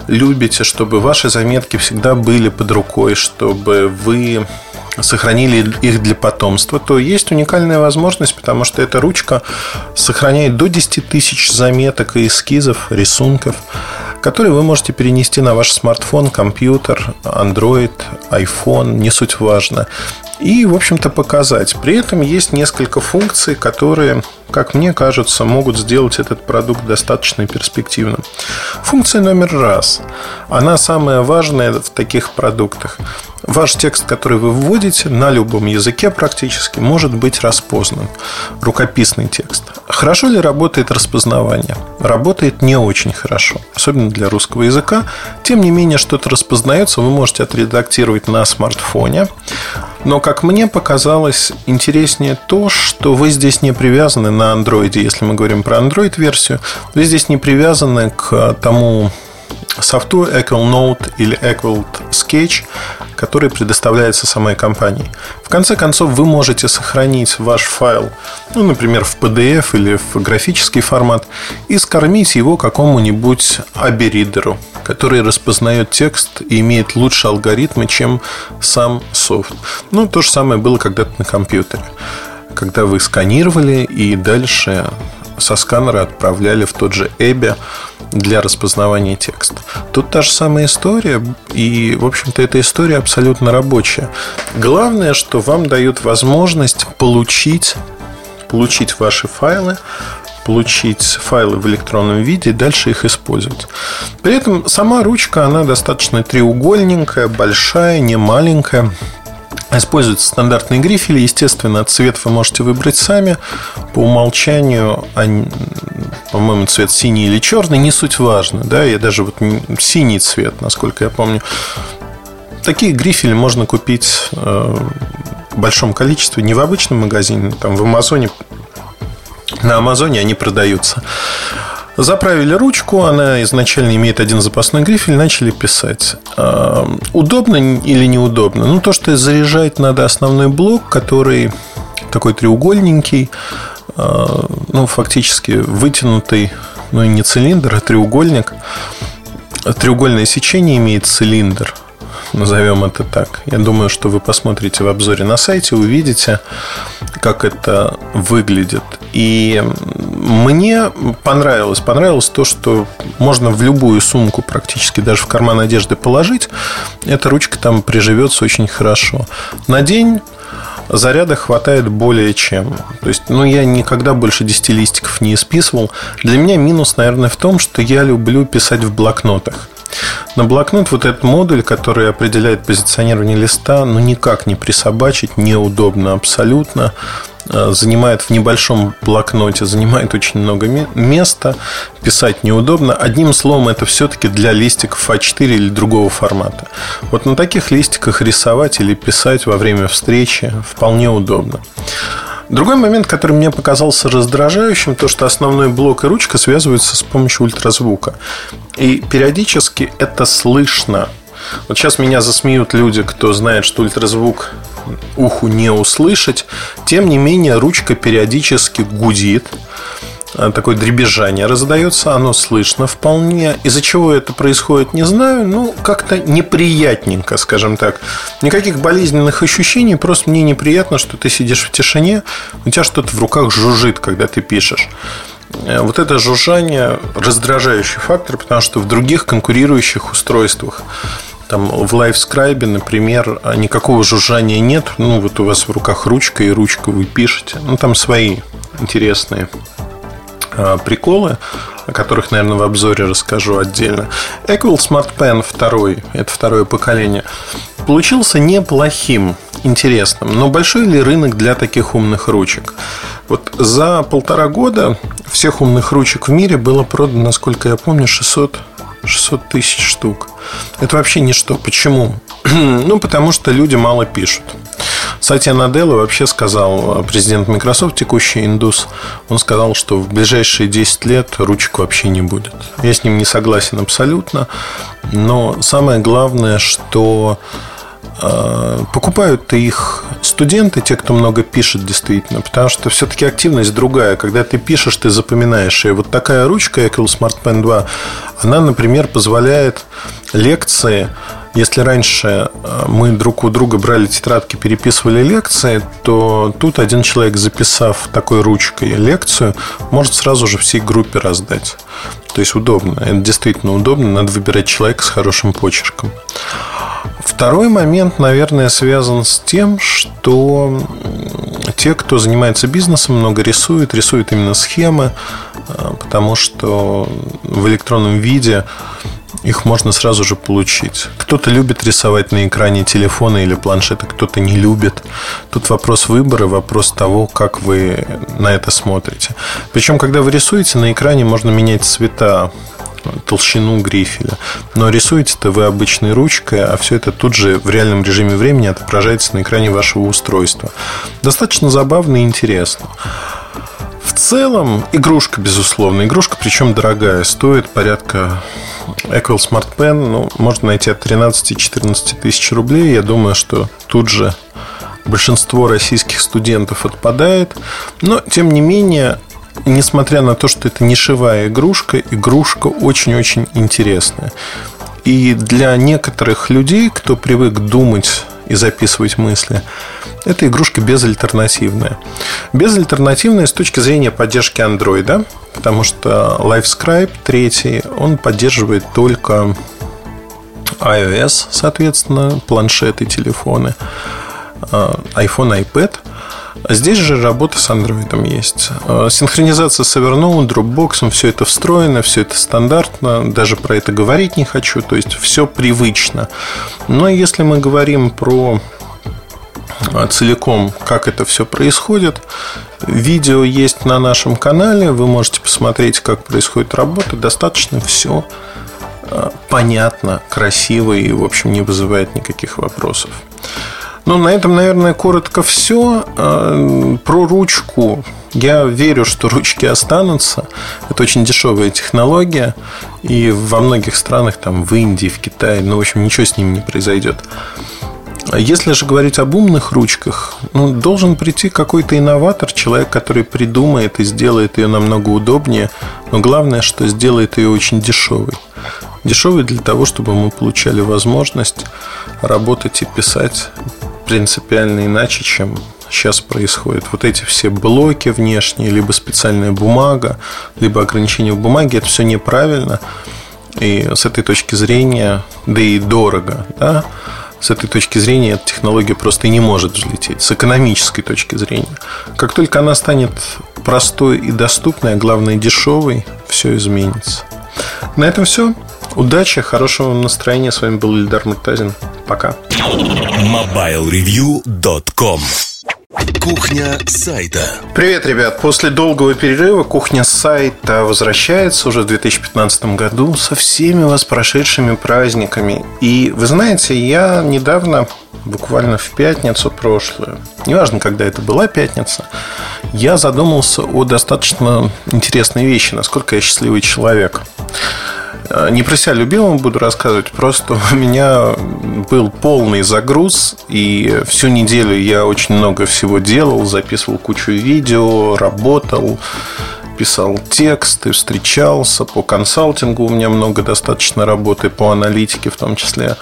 любите, чтобы ваши заметки всегда были под рукой, чтобы вы сохранили их для потомства, то есть уникальная возможность, потому что эта ручка сохраняет до 10 тысяч заметок и эскизов, рисунков, которые вы можете перенести на ваш смартфон, компьютер, Android, iPhone, не суть важно и, в общем-то, показать. При этом есть несколько функций, которые, как мне кажется, могут сделать этот продукт достаточно перспективным. Функция номер раз. Она самая важная в таких продуктах. Ваш текст, который вы вводите на любом языке практически, может быть распознан. Рукописный текст. Хорошо ли работает распознавание? Работает не очень хорошо, особенно для русского языка. Тем не менее, что-то распознается, вы можете отредактировать на смартфоне. Но, как мне показалось, интереснее то, что вы здесь не привязаны на Android. Если мы говорим про Android-версию, вы здесь не привязаны к тому софту Equal Note или Equal Sketch, который предоставляется самой компанией. В конце концов, вы можете сохранить ваш файл, ну, например, в PDF или в графический формат, и скормить его какому-нибудь аберидеру, который распознает текст и имеет лучше алгоритмы, чем сам софт. Ну, то же самое было когда-то на компьютере когда вы сканировали и дальше со сканера отправляли в тот же Эбби для распознавания текста. Тут та же самая история, и, в общем-то, эта история абсолютно рабочая. Главное, что вам дают возможность получить, получить ваши файлы, получить файлы в электронном виде и дальше их использовать. При этом сама ручка, она достаточно треугольненькая, большая, не маленькая. Используются стандартные грифели. Естественно, цвет вы можете выбрать сами. По умолчанию, по-моему, цвет синий или черный, не суть важно. Да? Я даже вот синий цвет, насколько я помню. Такие грифели можно купить э, в большом количестве, не в обычном магазине, там в Амазоне. На Амазоне они продаются. Заправили ручку, она изначально имеет один запасной грифель, начали писать. А, удобно или неудобно? Ну, то, что заряжать надо основной блок, который такой треугольненький, а, ну, фактически вытянутый, ну, не цилиндр, а треугольник. Треугольное сечение имеет цилиндр, назовем это так. Я думаю, что вы посмотрите в обзоре на сайте, увидите, как это выглядит. И мне понравилось. Понравилось то, что можно в любую сумку, практически даже в карман одежды положить. Эта ручка там приживется очень хорошо. На день заряда хватает более чем. То есть, ну, я никогда больше 10 листиков не исписывал. Для меня минус, наверное, в том, что я люблю писать в блокнотах. На блокнот вот этот модуль, который определяет позиционирование листа, ну никак не присобачить, неудобно абсолютно. Э, занимает в небольшом блокноте, занимает очень много места, писать неудобно. Одним словом, это все-таки для листиков А4 или другого формата. Вот на таких листиках рисовать или писать во время встречи вполне удобно. Другой момент, который мне показался раздражающим, то, что основной блок и ручка связываются с помощью ультразвука. И периодически это слышно. Вот сейчас меня засмеют люди, кто знает, что ультразвук уху не услышать. Тем не менее, ручка периодически гудит а, такое дребезжание раздается, оно слышно вполне. Из-за чего это происходит, не знаю. Ну, как-то неприятненько, скажем так. Никаких болезненных ощущений, просто мне неприятно, что ты сидишь в тишине, у тебя что-то в руках жужжит, когда ты пишешь. Э, вот это жужжание раздражающий фактор, потому что в других конкурирующих устройствах там в LiveScribe, например, никакого жужжания нет. Ну, вот у вас в руках ручка, и ручка вы пишете. Ну, там свои интересные а, приколы, о которых, наверное, в обзоре расскажу отдельно. Equal Smart Pen 2, это второе поколение, получился неплохим, интересным. Но большой ли рынок для таких умных ручек? Вот за полтора года всех умных ручек в мире было продано, насколько я помню, 600 600 тысяч штук. Это вообще ничто. Почему? ну, потому что люди мало пишут. Сатья Наделла вообще сказал, президент Microsoft, текущий индус, он сказал, что в ближайшие 10 лет ручек вообще не будет. Я с ним не согласен абсолютно, но самое главное, что э, покупают-то их студенты, те, кто много пишет действительно, потому что все-таки активность другая. Когда ты пишешь, ты запоминаешь. И вот такая ручка Equal Smart Pen 2, она, например, позволяет лекции если раньше э, мы друг у друга брали тетрадки, переписывали лекции, то тут один человек, записав такой ручкой лекцию, может сразу же всей группе раздать. То есть удобно. Это действительно удобно. Надо выбирать человека с хорошим почерком. Второй момент, наверное, связан с тем, что те, кто занимается бизнесом, много рисуют, рисуют именно схемы, э, потому что в электронном виде их можно сразу же получить. Кто-то любит рисовать на экране телефона или планшета, кто-то не любит. Тут вопрос выбора, вопрос того, как вы на это смотрите. Причем, когда вы рисуете, на экране можно менять цвета толщину грифеля. Но рисуете-то вы обычной ручкой, а все это тут же в реальном режиме времени отображается на экране вашего устройства. Достаточно забавно и интересно. В целом, игрушка, безусловно. Игрушка, причем дорогая. Стоит порядка Equal Smart Pen. Ну, можно найти от 13-14 тысяч рублей. Я думаю, что тут же большинство российских студентов отпадает. Но, тем не менее, несмотря на то, что это нишевая игрушка, игрушка очень-очень интересная. И для некоторых людей, кто привык думать и записывать мысли, эта игрушка безальтернативная. Безальтернативная с точки зрения поддержки Android, потому что LiveScribe 3, он поддерживает только iOS, соответственно, планшеты, телефоны, а, iPhone, iPad. Здесь же работа с Android есть. А, синхронизация с Evernote, Dropbox, все это встроено, все это стандартно. Даже про это говорить не хочу. То есть все привычно. Но если мы говорим про а, целиком, как это все происходит. Видео есть на нашем канале, вы можете посмотреть, как происходит работа. Достаточно все понятно, красиво и, в общем, не вызывает никаких вопросов. Ну, на этом, наверное, коротко все. А, про ручку. Я верю, что ручки останутся. Это очень дешевая технология. И во многих странах, там, в Индии, в Китае, ну, в общем, ничего с ним не произойдет. А если же говорить об умных ручках, ну, должен прийти какой-то инноватор, человек, который придумает и сделает ее намного удобнее, но главное, что сделает ее очень дешевой. Дешевой для того, чтобы мы получали возможность работать и писать принципиально иначе, чем сейчас происходит. Вот эти все блоки внешние, либо специальная бумага, либо ограничение в бумаге, это все неправильно. И с этой точки зрения, да и дорого, да, с этой точки зрения эта технология просто не может взлететь. С экономической точки зрения. Как только она станет простой и доступной, а главное дешевой, все изменится. На этом все. Удачи, хорошего настроения. С вами был Ильдар Муртазин. Пока. MobileReview.com Кухня сайта. Привет, ребят. После долгого перерыва кухня сайта возвращается уже в 2015 году со всеми вас прошедшими праздниками. И вы знаете, я недавно, буквально в пятницу прошлую, неважно, когда это была пятница, я задумался о достаточно интересной вещи, насколько я счастливый человек. Э, не про себя любимого буду рассказывать, просто у меня был полный загруз, и всю неделю я очень много всего делал, записывал кучу видео, работал, писал тексты, встречался, по консалтингу у меня много достаточно работы, по аналитике в том числе.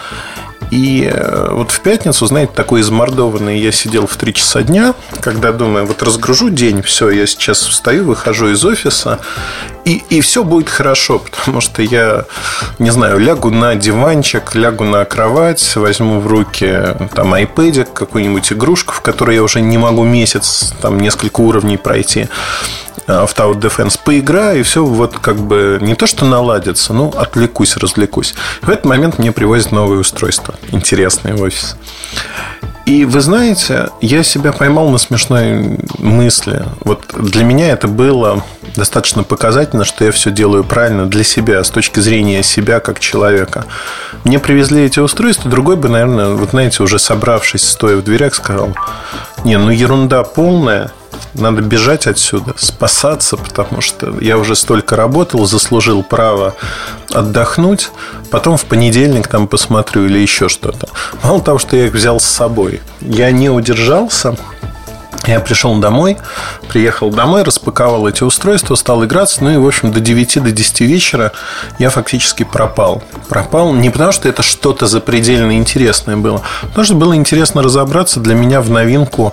И э, вот в пятницу, знаете, такой измордованный я сидел в 3 часа дня, когда думаю, вот разгружу день, все, я сейчас встаю, выхожу из офиса, и, и все будет хорошо, потому что я, не знаю, лягу на диванчик, лягу на кровать, возьму в руки там iPad, какую-нибудь игрушку, в которой я уже не могу месяц, там несколько уровней пройти Tower Defense поиграю, и все вот как бы не то, что наладится, ну, отвлекусь, развлекусь. В этот момент мне привозят новое устройство, интересное в офис. И вы знаете, я себя поймал на смешной мысли. Вот для меня это было достаточно показательно, что я все делаю правильно для себя, с точки зрения себя как человека. Мне привезли эти устройства, другой бы, наверное, вот знаете, уже собравшись, стоя в дверях, сказал, не, ну ерунда полная, надо бежать отсюда, спасаться, потому что я уже столько работал, заслужил право отдохнуть. Потом в понедельник там посмотрю или еще что-то. Мало того, что я их взял с собой, я не удержался я пришел домой, приехал домой, распаковал эти устройства, стал играться. Ну и, в общем, до 9 до 10 вечера я фактически пропал. Пропал не потому, что это что-то запредельно интересное было, а потому что было интересно разобраться. Для меня в новинку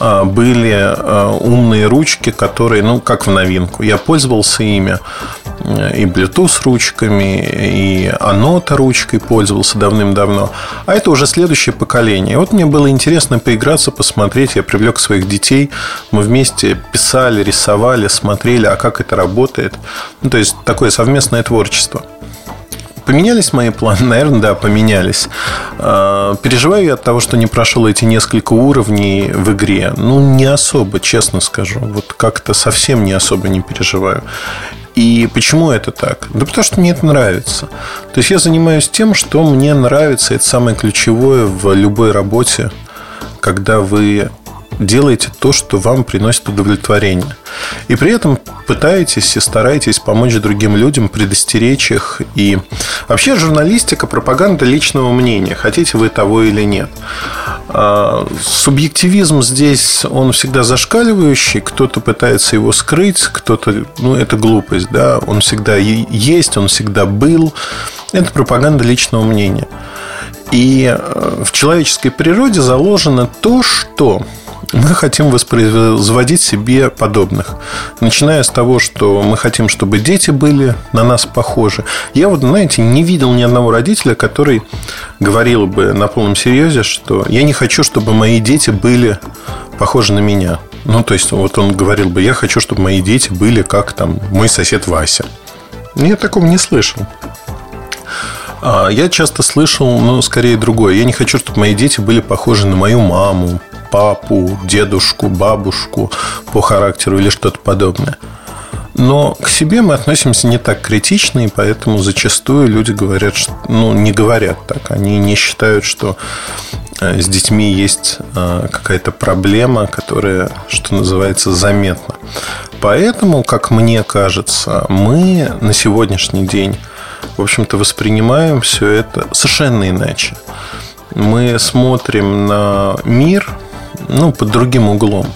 а, были а, умные ручки, которые, ну, как в новинку. Я пользовался ими и Bluetooth ручками, и Anota ручкой пользовался давным-давно. А это уже следующее поколение. Вот мне было интересно поиграться, посмотреть. Я привлек своих детей. Мы вместе писали, рисовали, смотрели, а как это работает. Ну, то есть такое совместное творчество. Поменялись мои планы? Наверное, да, поменялись. А, переживаю я от того, что не прошел эти несколько уровней в игре. Ну, не особо, честно скажу. Вот как-то совсем не особо не переживаю. И почему это так? Да потому что мне это нравится. То есть я занимаюсь тем, что мне нравится. Это самое ключевое в любой работе, когда вы делаете то, что вам приносит удовлетворение. И при этом пытаетесь и стараетесь помочь другим людям, предостеречь их. И вообще журналистика, пропаганда личного мнения, хотите вы того или нет. А, субъективизм здесь, он всегда зашкаливающий, кто-то пытается его скрыть, кто-то, ну, это глупость, да, он всегда есть, он всегда был. Это пропаганда личного мнения. И э, в человеческой природе заложено то, что мы хотим воспроизводить себе подобных. Начиная с того, что мы хотим, чтобы дети были на нас похожи. Я вот, знаете, не видел ни одного родителя, который говорил бы на полном серьезе, что я не хочу, чтобы мои дети были похожи на меня. Ну, то есть, вот он говорил бы, я хочу, чтобы мои дети были как там мой сосед Вася. Я такого не слышал. А я часто слышал, ну, скорее другое. Я не хочу, чтобы мои дети были похожи на мою маму, папу, дедушку, бабушку по характеру или что-то подобное. Но к себе мы относимся не так критично, и поэтому зачастую люди говорят, что, ну, не говорят так. Они не считают, что э, с детьми есть э, какая-то проблема, которая, что называется, заметна. Поэтому, как мне кажется, мы на сегодняшний день, в общем-то, воспринимаем все это совершенно иначе. Мы смотрим на мир – ну, под другим углом.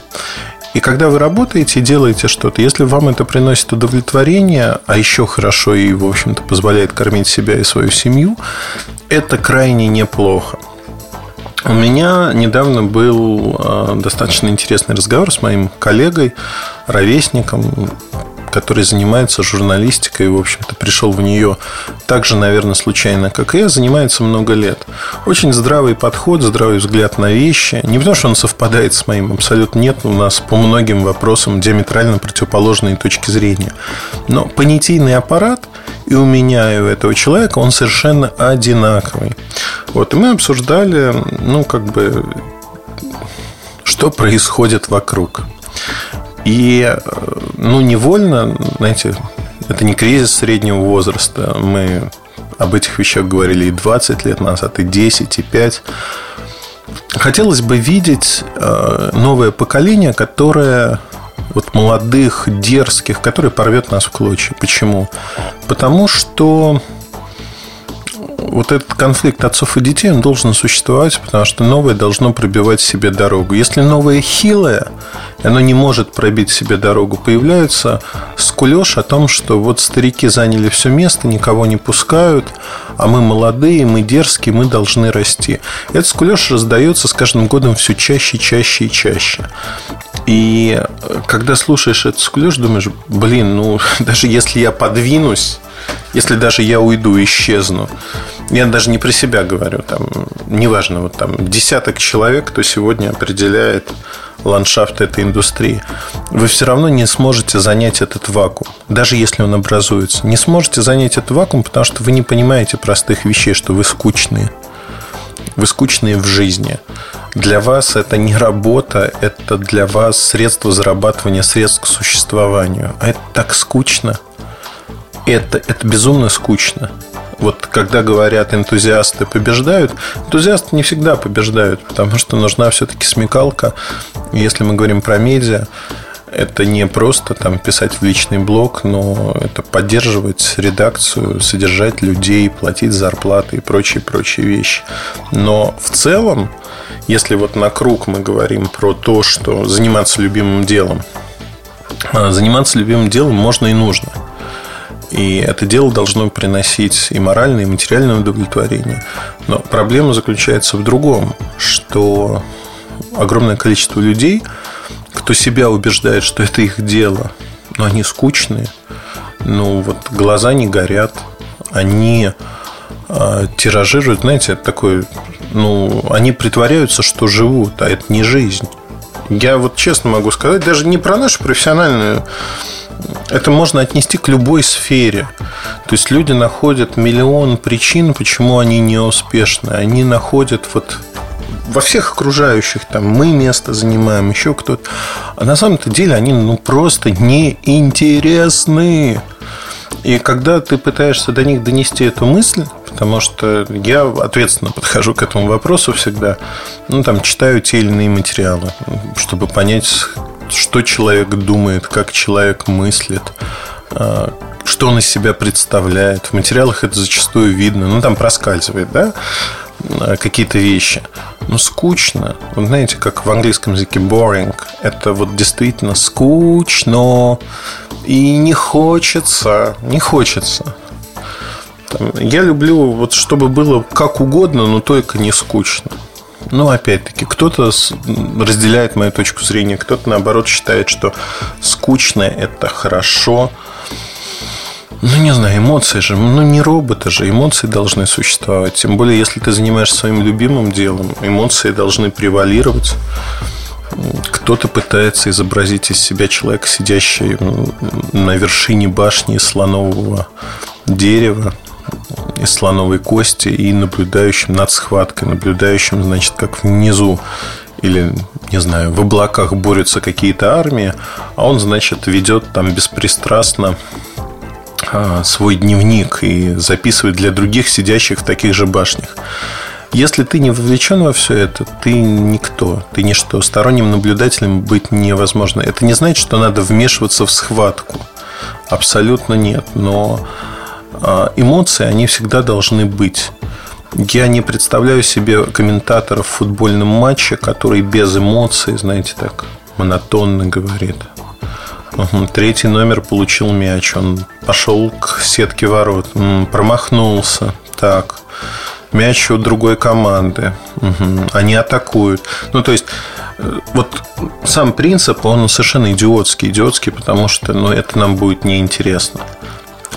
И когда вы работаете и делаете что-то, если вам это приносит удовлетворение, а еще хорошо и, в общем-то, позволяет кормить себя и свою семью, это крайне неплохо. У меня недавно был э, достаточно интересный разговор с моим коллегой, ровесником, который занимается журналистикой в общем-то, пришел в нее так же, наверное, случайно, как и я, занимается много лет. Очень здравый подход, здравый взгляд на вещи. Не потому, что он совпадает с моим, абсолютно нет. У нас по многим вопросам диаметрально противоположные точки зрения. Но понятийный аппарат и у меня, и у этого человека, он совершенно одинаковый. Вот, и мы обсуждали, ну, как бы, что происходит вокруг. И, э, ну, невольно, знаете, это не кризис среднего возраста. Мы об этих вещах говорили и 20 лет назад, и 10, и 5. Хотелось бы видеть э, новое поколение, которое вот молодых, дерзких, которое порвет нас в клочья. Почему? Потому что вот этот конфликт отцов и детей, он должен существовать, потому что новое должно пробивать себе дорогу. Если новое хилое, оно не может пробить себе дорогу, появляется скулеж о том, что вот старики заняли все место, никого не пускают, а мы молодые, мы дерзкие, мы должны расти. Этот скулеж раздается с каждым годом все чаще, чаще и чаще. И когда слушаешь этот скулеж, думаешь, блин, ну даже если я подвинусь, если даже я уйду, исчезну, я даже не про себя говорю, там, неважно, вот там десяток человек, кто сегодня определяет ландшафт этой индустрии, вы все равно не сможете занять этот вакуум, даже если он образуется. Не сможете занять этот вакуум, потому что вы не понимаете простых вещей, что вы скучные. Вы скучные в жизни. Для вас это не работа, это для вас средство зарабатывания, средств к существованию. А это так скучно. Это, это безумно скучно вот когда говорят энтузиасты побеждают, энтузиасты не всегда побеждают, потому что нужна все-таки смекалка. Если мы говорим про медиа, это не просто там писать в личный блог, но это поддерживать редакцию, содержать людей, платить зарплаты и прочие-прочие вещи. Но в целом, если вот на круг мы говорим про то, что заниматься любимым делом, а, заниматься любимым делом можно и нужно – и это дело должно приносить и моральное, и материальное удовлетворение. Но проблема заключается в другом, что огромное количество людей, кто себя убеждает, что это их дело, но они скучные, ну вот глаза не горят, они э, тиражируют, знаете, это такой, ну, они притворяются, что живут, а это не жизнь. Я вот честно могу сказать, даже не про нашу профессиональную это можно отнести к любой сфере. То есть люди находят миллион причин, почему они не успешны. Они находят вот во всех окружающих, там, мы место занимаем, еще кто-то. А на самом-то деле они ну, просто неинтересны. И когда ты пытаешься до них донести эту мысль, потому что я ответственно подхожу к этому вопросу всегда, ну, там, читаю те или иные материалы, чтобы понять, что человек думает, как человек мыслит, а, что он из себя представляет. В материалах это зачастую видно. Ну, там проскальзывает, да, а, какие-то вещи. Но скучно. Вы знаете, как в английском языке boring. Это вот действительно скучно. И не хочется. Не хочется. Я люблю, вот чтобы было как угодно, но только не скучно. Ну, опять-таки, кто-то разделяет мою точку зрения, кто-то, наоборот, считает, что скучное – это хорошо. Ну, не знаю, эмоции же, ну, не роботы же, эмоции должны существовать. Тем более, если ты занимаешься своим любимым делом, эмоции должны превалировать. Кто-то пытается изобразить из себя человека, сидящего на вершине башни слонового дерева, из слоновой кости и наблюдающим над схваткой, наблюдающим, значит, как внизу или, не знаю, в облаках борются какие-то армии, а он, значит, ведет там беспристрастно а, свой дневник и записывает для других сидящих в таких же башнях. Если ты не вовлечен во все это, ты никто, ты ничто. Сторонним наблюдателем быть невозможно. Это не значит, что надо вмешиваться в схватку. Абсолютно нет. Но эмоции, они всегда должны быть. Я не представляю себе комментаторов в футбольном матче, который без эмоций, знаете, так монотонно говорит. Третий номер получил мяч. Он пошел к сетке ворот. Промахнулся. Так. мяч у другой команды. Угу. Они атакуют. Ну, то есть, э, вот сам принцип, он совершенно идиотский. Идиотский, потому что ну, это нам будет неинтересно.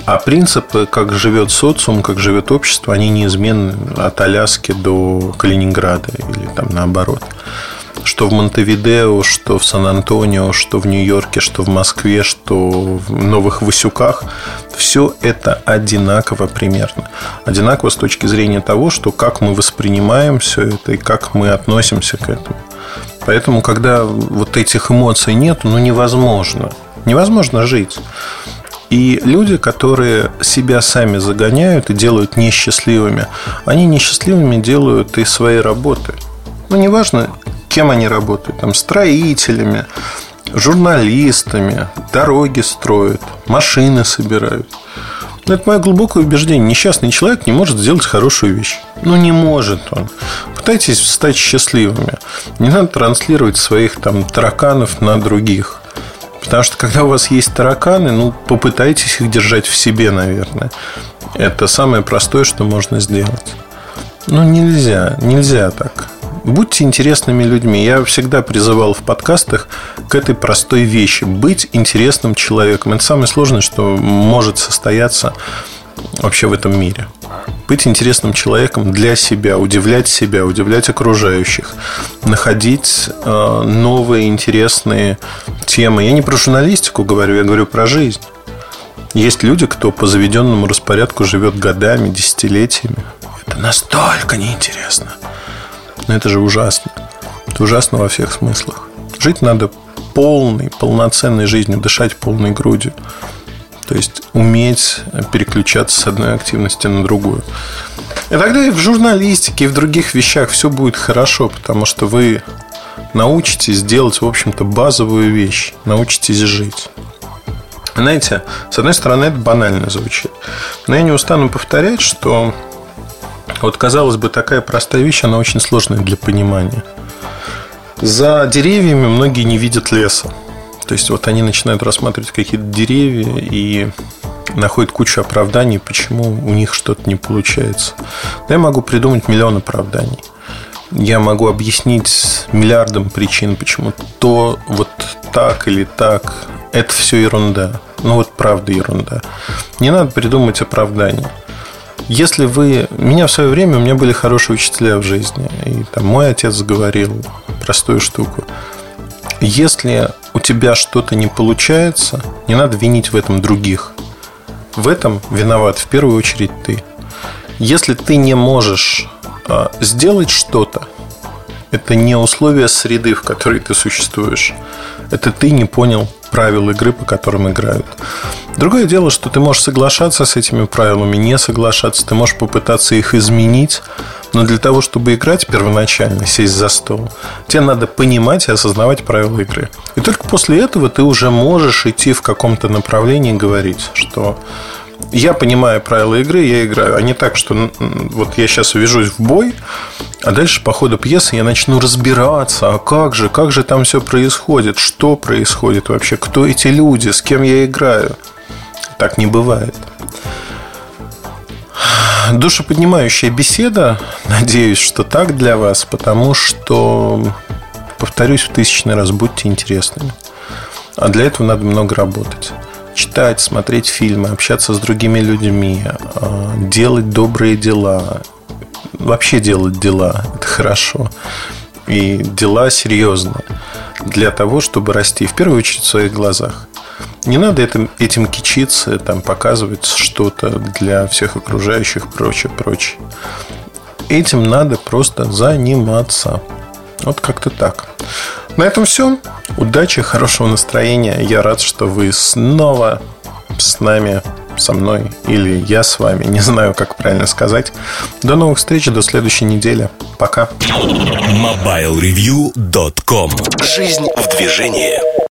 А принципы, как живет социум, как живет общество, они неизменны от Аляски до Калининграда или там наоборот что в Монтевидео, что в Сан-Антонио, что в Нью-Йорке, что в Москве, что в Новых Васюках, все это одинаково примерно. Одинаково с точки зрения того, что как мы воспринимаем все это и как мы относимся к этому. Поэтому, когда вот этих эмоций нет, ну невозможно. Невозможно жить. И люди, которые себя сами загоняют и делают несчастливыми, они несчастливыми делают и свои работы. Ну, неважно, кем они работают, там, строителями, журналистами, дороги строят, машины собирают. Это мое глубокое убеждение. Несчастный человек не может сделать хорошую вещь. Ну, не может он. Пытайтесь стать счастливыми. Не надо транслировать своих там тараканов на других. Потому что когда у вас есть тараканы, ну, попытайтесь их держать в себе, наверное. Это самое простое, что можно сделать. Ну, нельзя, нельзя так. Будьте интересными людьми. Я всегда призывал в подкастах к этой простой вещи. Быть интересным человеком. Это самое сложное, что может состояться вообще в этом мире. Быть интересным человеком для себя, удивлять себя, удивлять окружающих, находить э, новые интересные темы. Я не про журналистику говорю, я говорю про жизнь. Есть люди, кто по заведенному распорядку живет годами, десятилетиями. Это настолько неинтересно. Но это же ужасно. Это ужасно во всех смыслах. Жить надо полной, полноценной жизнью, дышать полной грудью. То есть уметь переключаться с одной активности на другую. И тогда и в журналистике, и в других вещах все будет хорошо, потому что вы научитесь делать, в общем-то, базовую вещь. Научитесь жить. Знаете, с одной стороны, это банально звучит. Но я не устану повторять, что вот, казалось бы, такая простая вещь, она очень сложная для понимания. За деревьями многие не видят леса. То есть, вот они начинают рассматривать какие-то деревья и находят кучу оправданий, почему у них что-то не получается. Но я могу придумать миллион оправданий. Я могу объяснить миллиардом причин, почему то вот так или так. Это все ерунда. Ну вот правда ерунда. Не надо придумать оправдания если вы... Меня в свое время, у меня были хорошие учителя в жизни. И там мой отец говорил простую штуку. Если у тебя что-то не получается, не надо винить в этом других. В этом виноват в первую очередь ты. Если ты не можешь а, сделать что-то, это не условия среды, в которой ты существуешь. Это ты не понял правил игры, по которым играют. Другое дело, что ты можешь соглашаться с этими правилами, не соглашаться, ты можешь попытаться их изменить, но для того, чтобы играть первоначально, сесть за стол, тебе надо понимать и осознавать правила игры. И только после этого ты уже можешь идти в каком-то направлении и говорить, что я понимаю правила игры, я играю, а не так, что вот я сейчас увяжусь в бой, а дальше по ходу пьесы я начну разбираться, а как же, как же там все происходит, что происходит вообще, кто эти люди, с кем я играю. Так не бывает. Душеподнимающая беседа, надеюсь, что так для вас, потому что, повторюсь в тысячный раз, будьте интересными. А для этого надо много работать читать, смотреть фильмы, общаться с другими людьми, а, делать добрые дела. Вообще делать дела – это хорошо. И дела серьезные для того, чтобы расти, в первую очередь, в своих глазах. Не надо этим, этим кичиться, там, показывать что-то для всех окружающих, прочее, прочее. Этим надо просто заниматься. Вот как-то так. На этом все. Удачи, хорошего настроения. Я рад, что вы снова с нами, со мной или я с вами. Не знаю, как правильно сказать. До новых встреч, до следующей недели. Пока. MobileReview.com Жизнь в движении.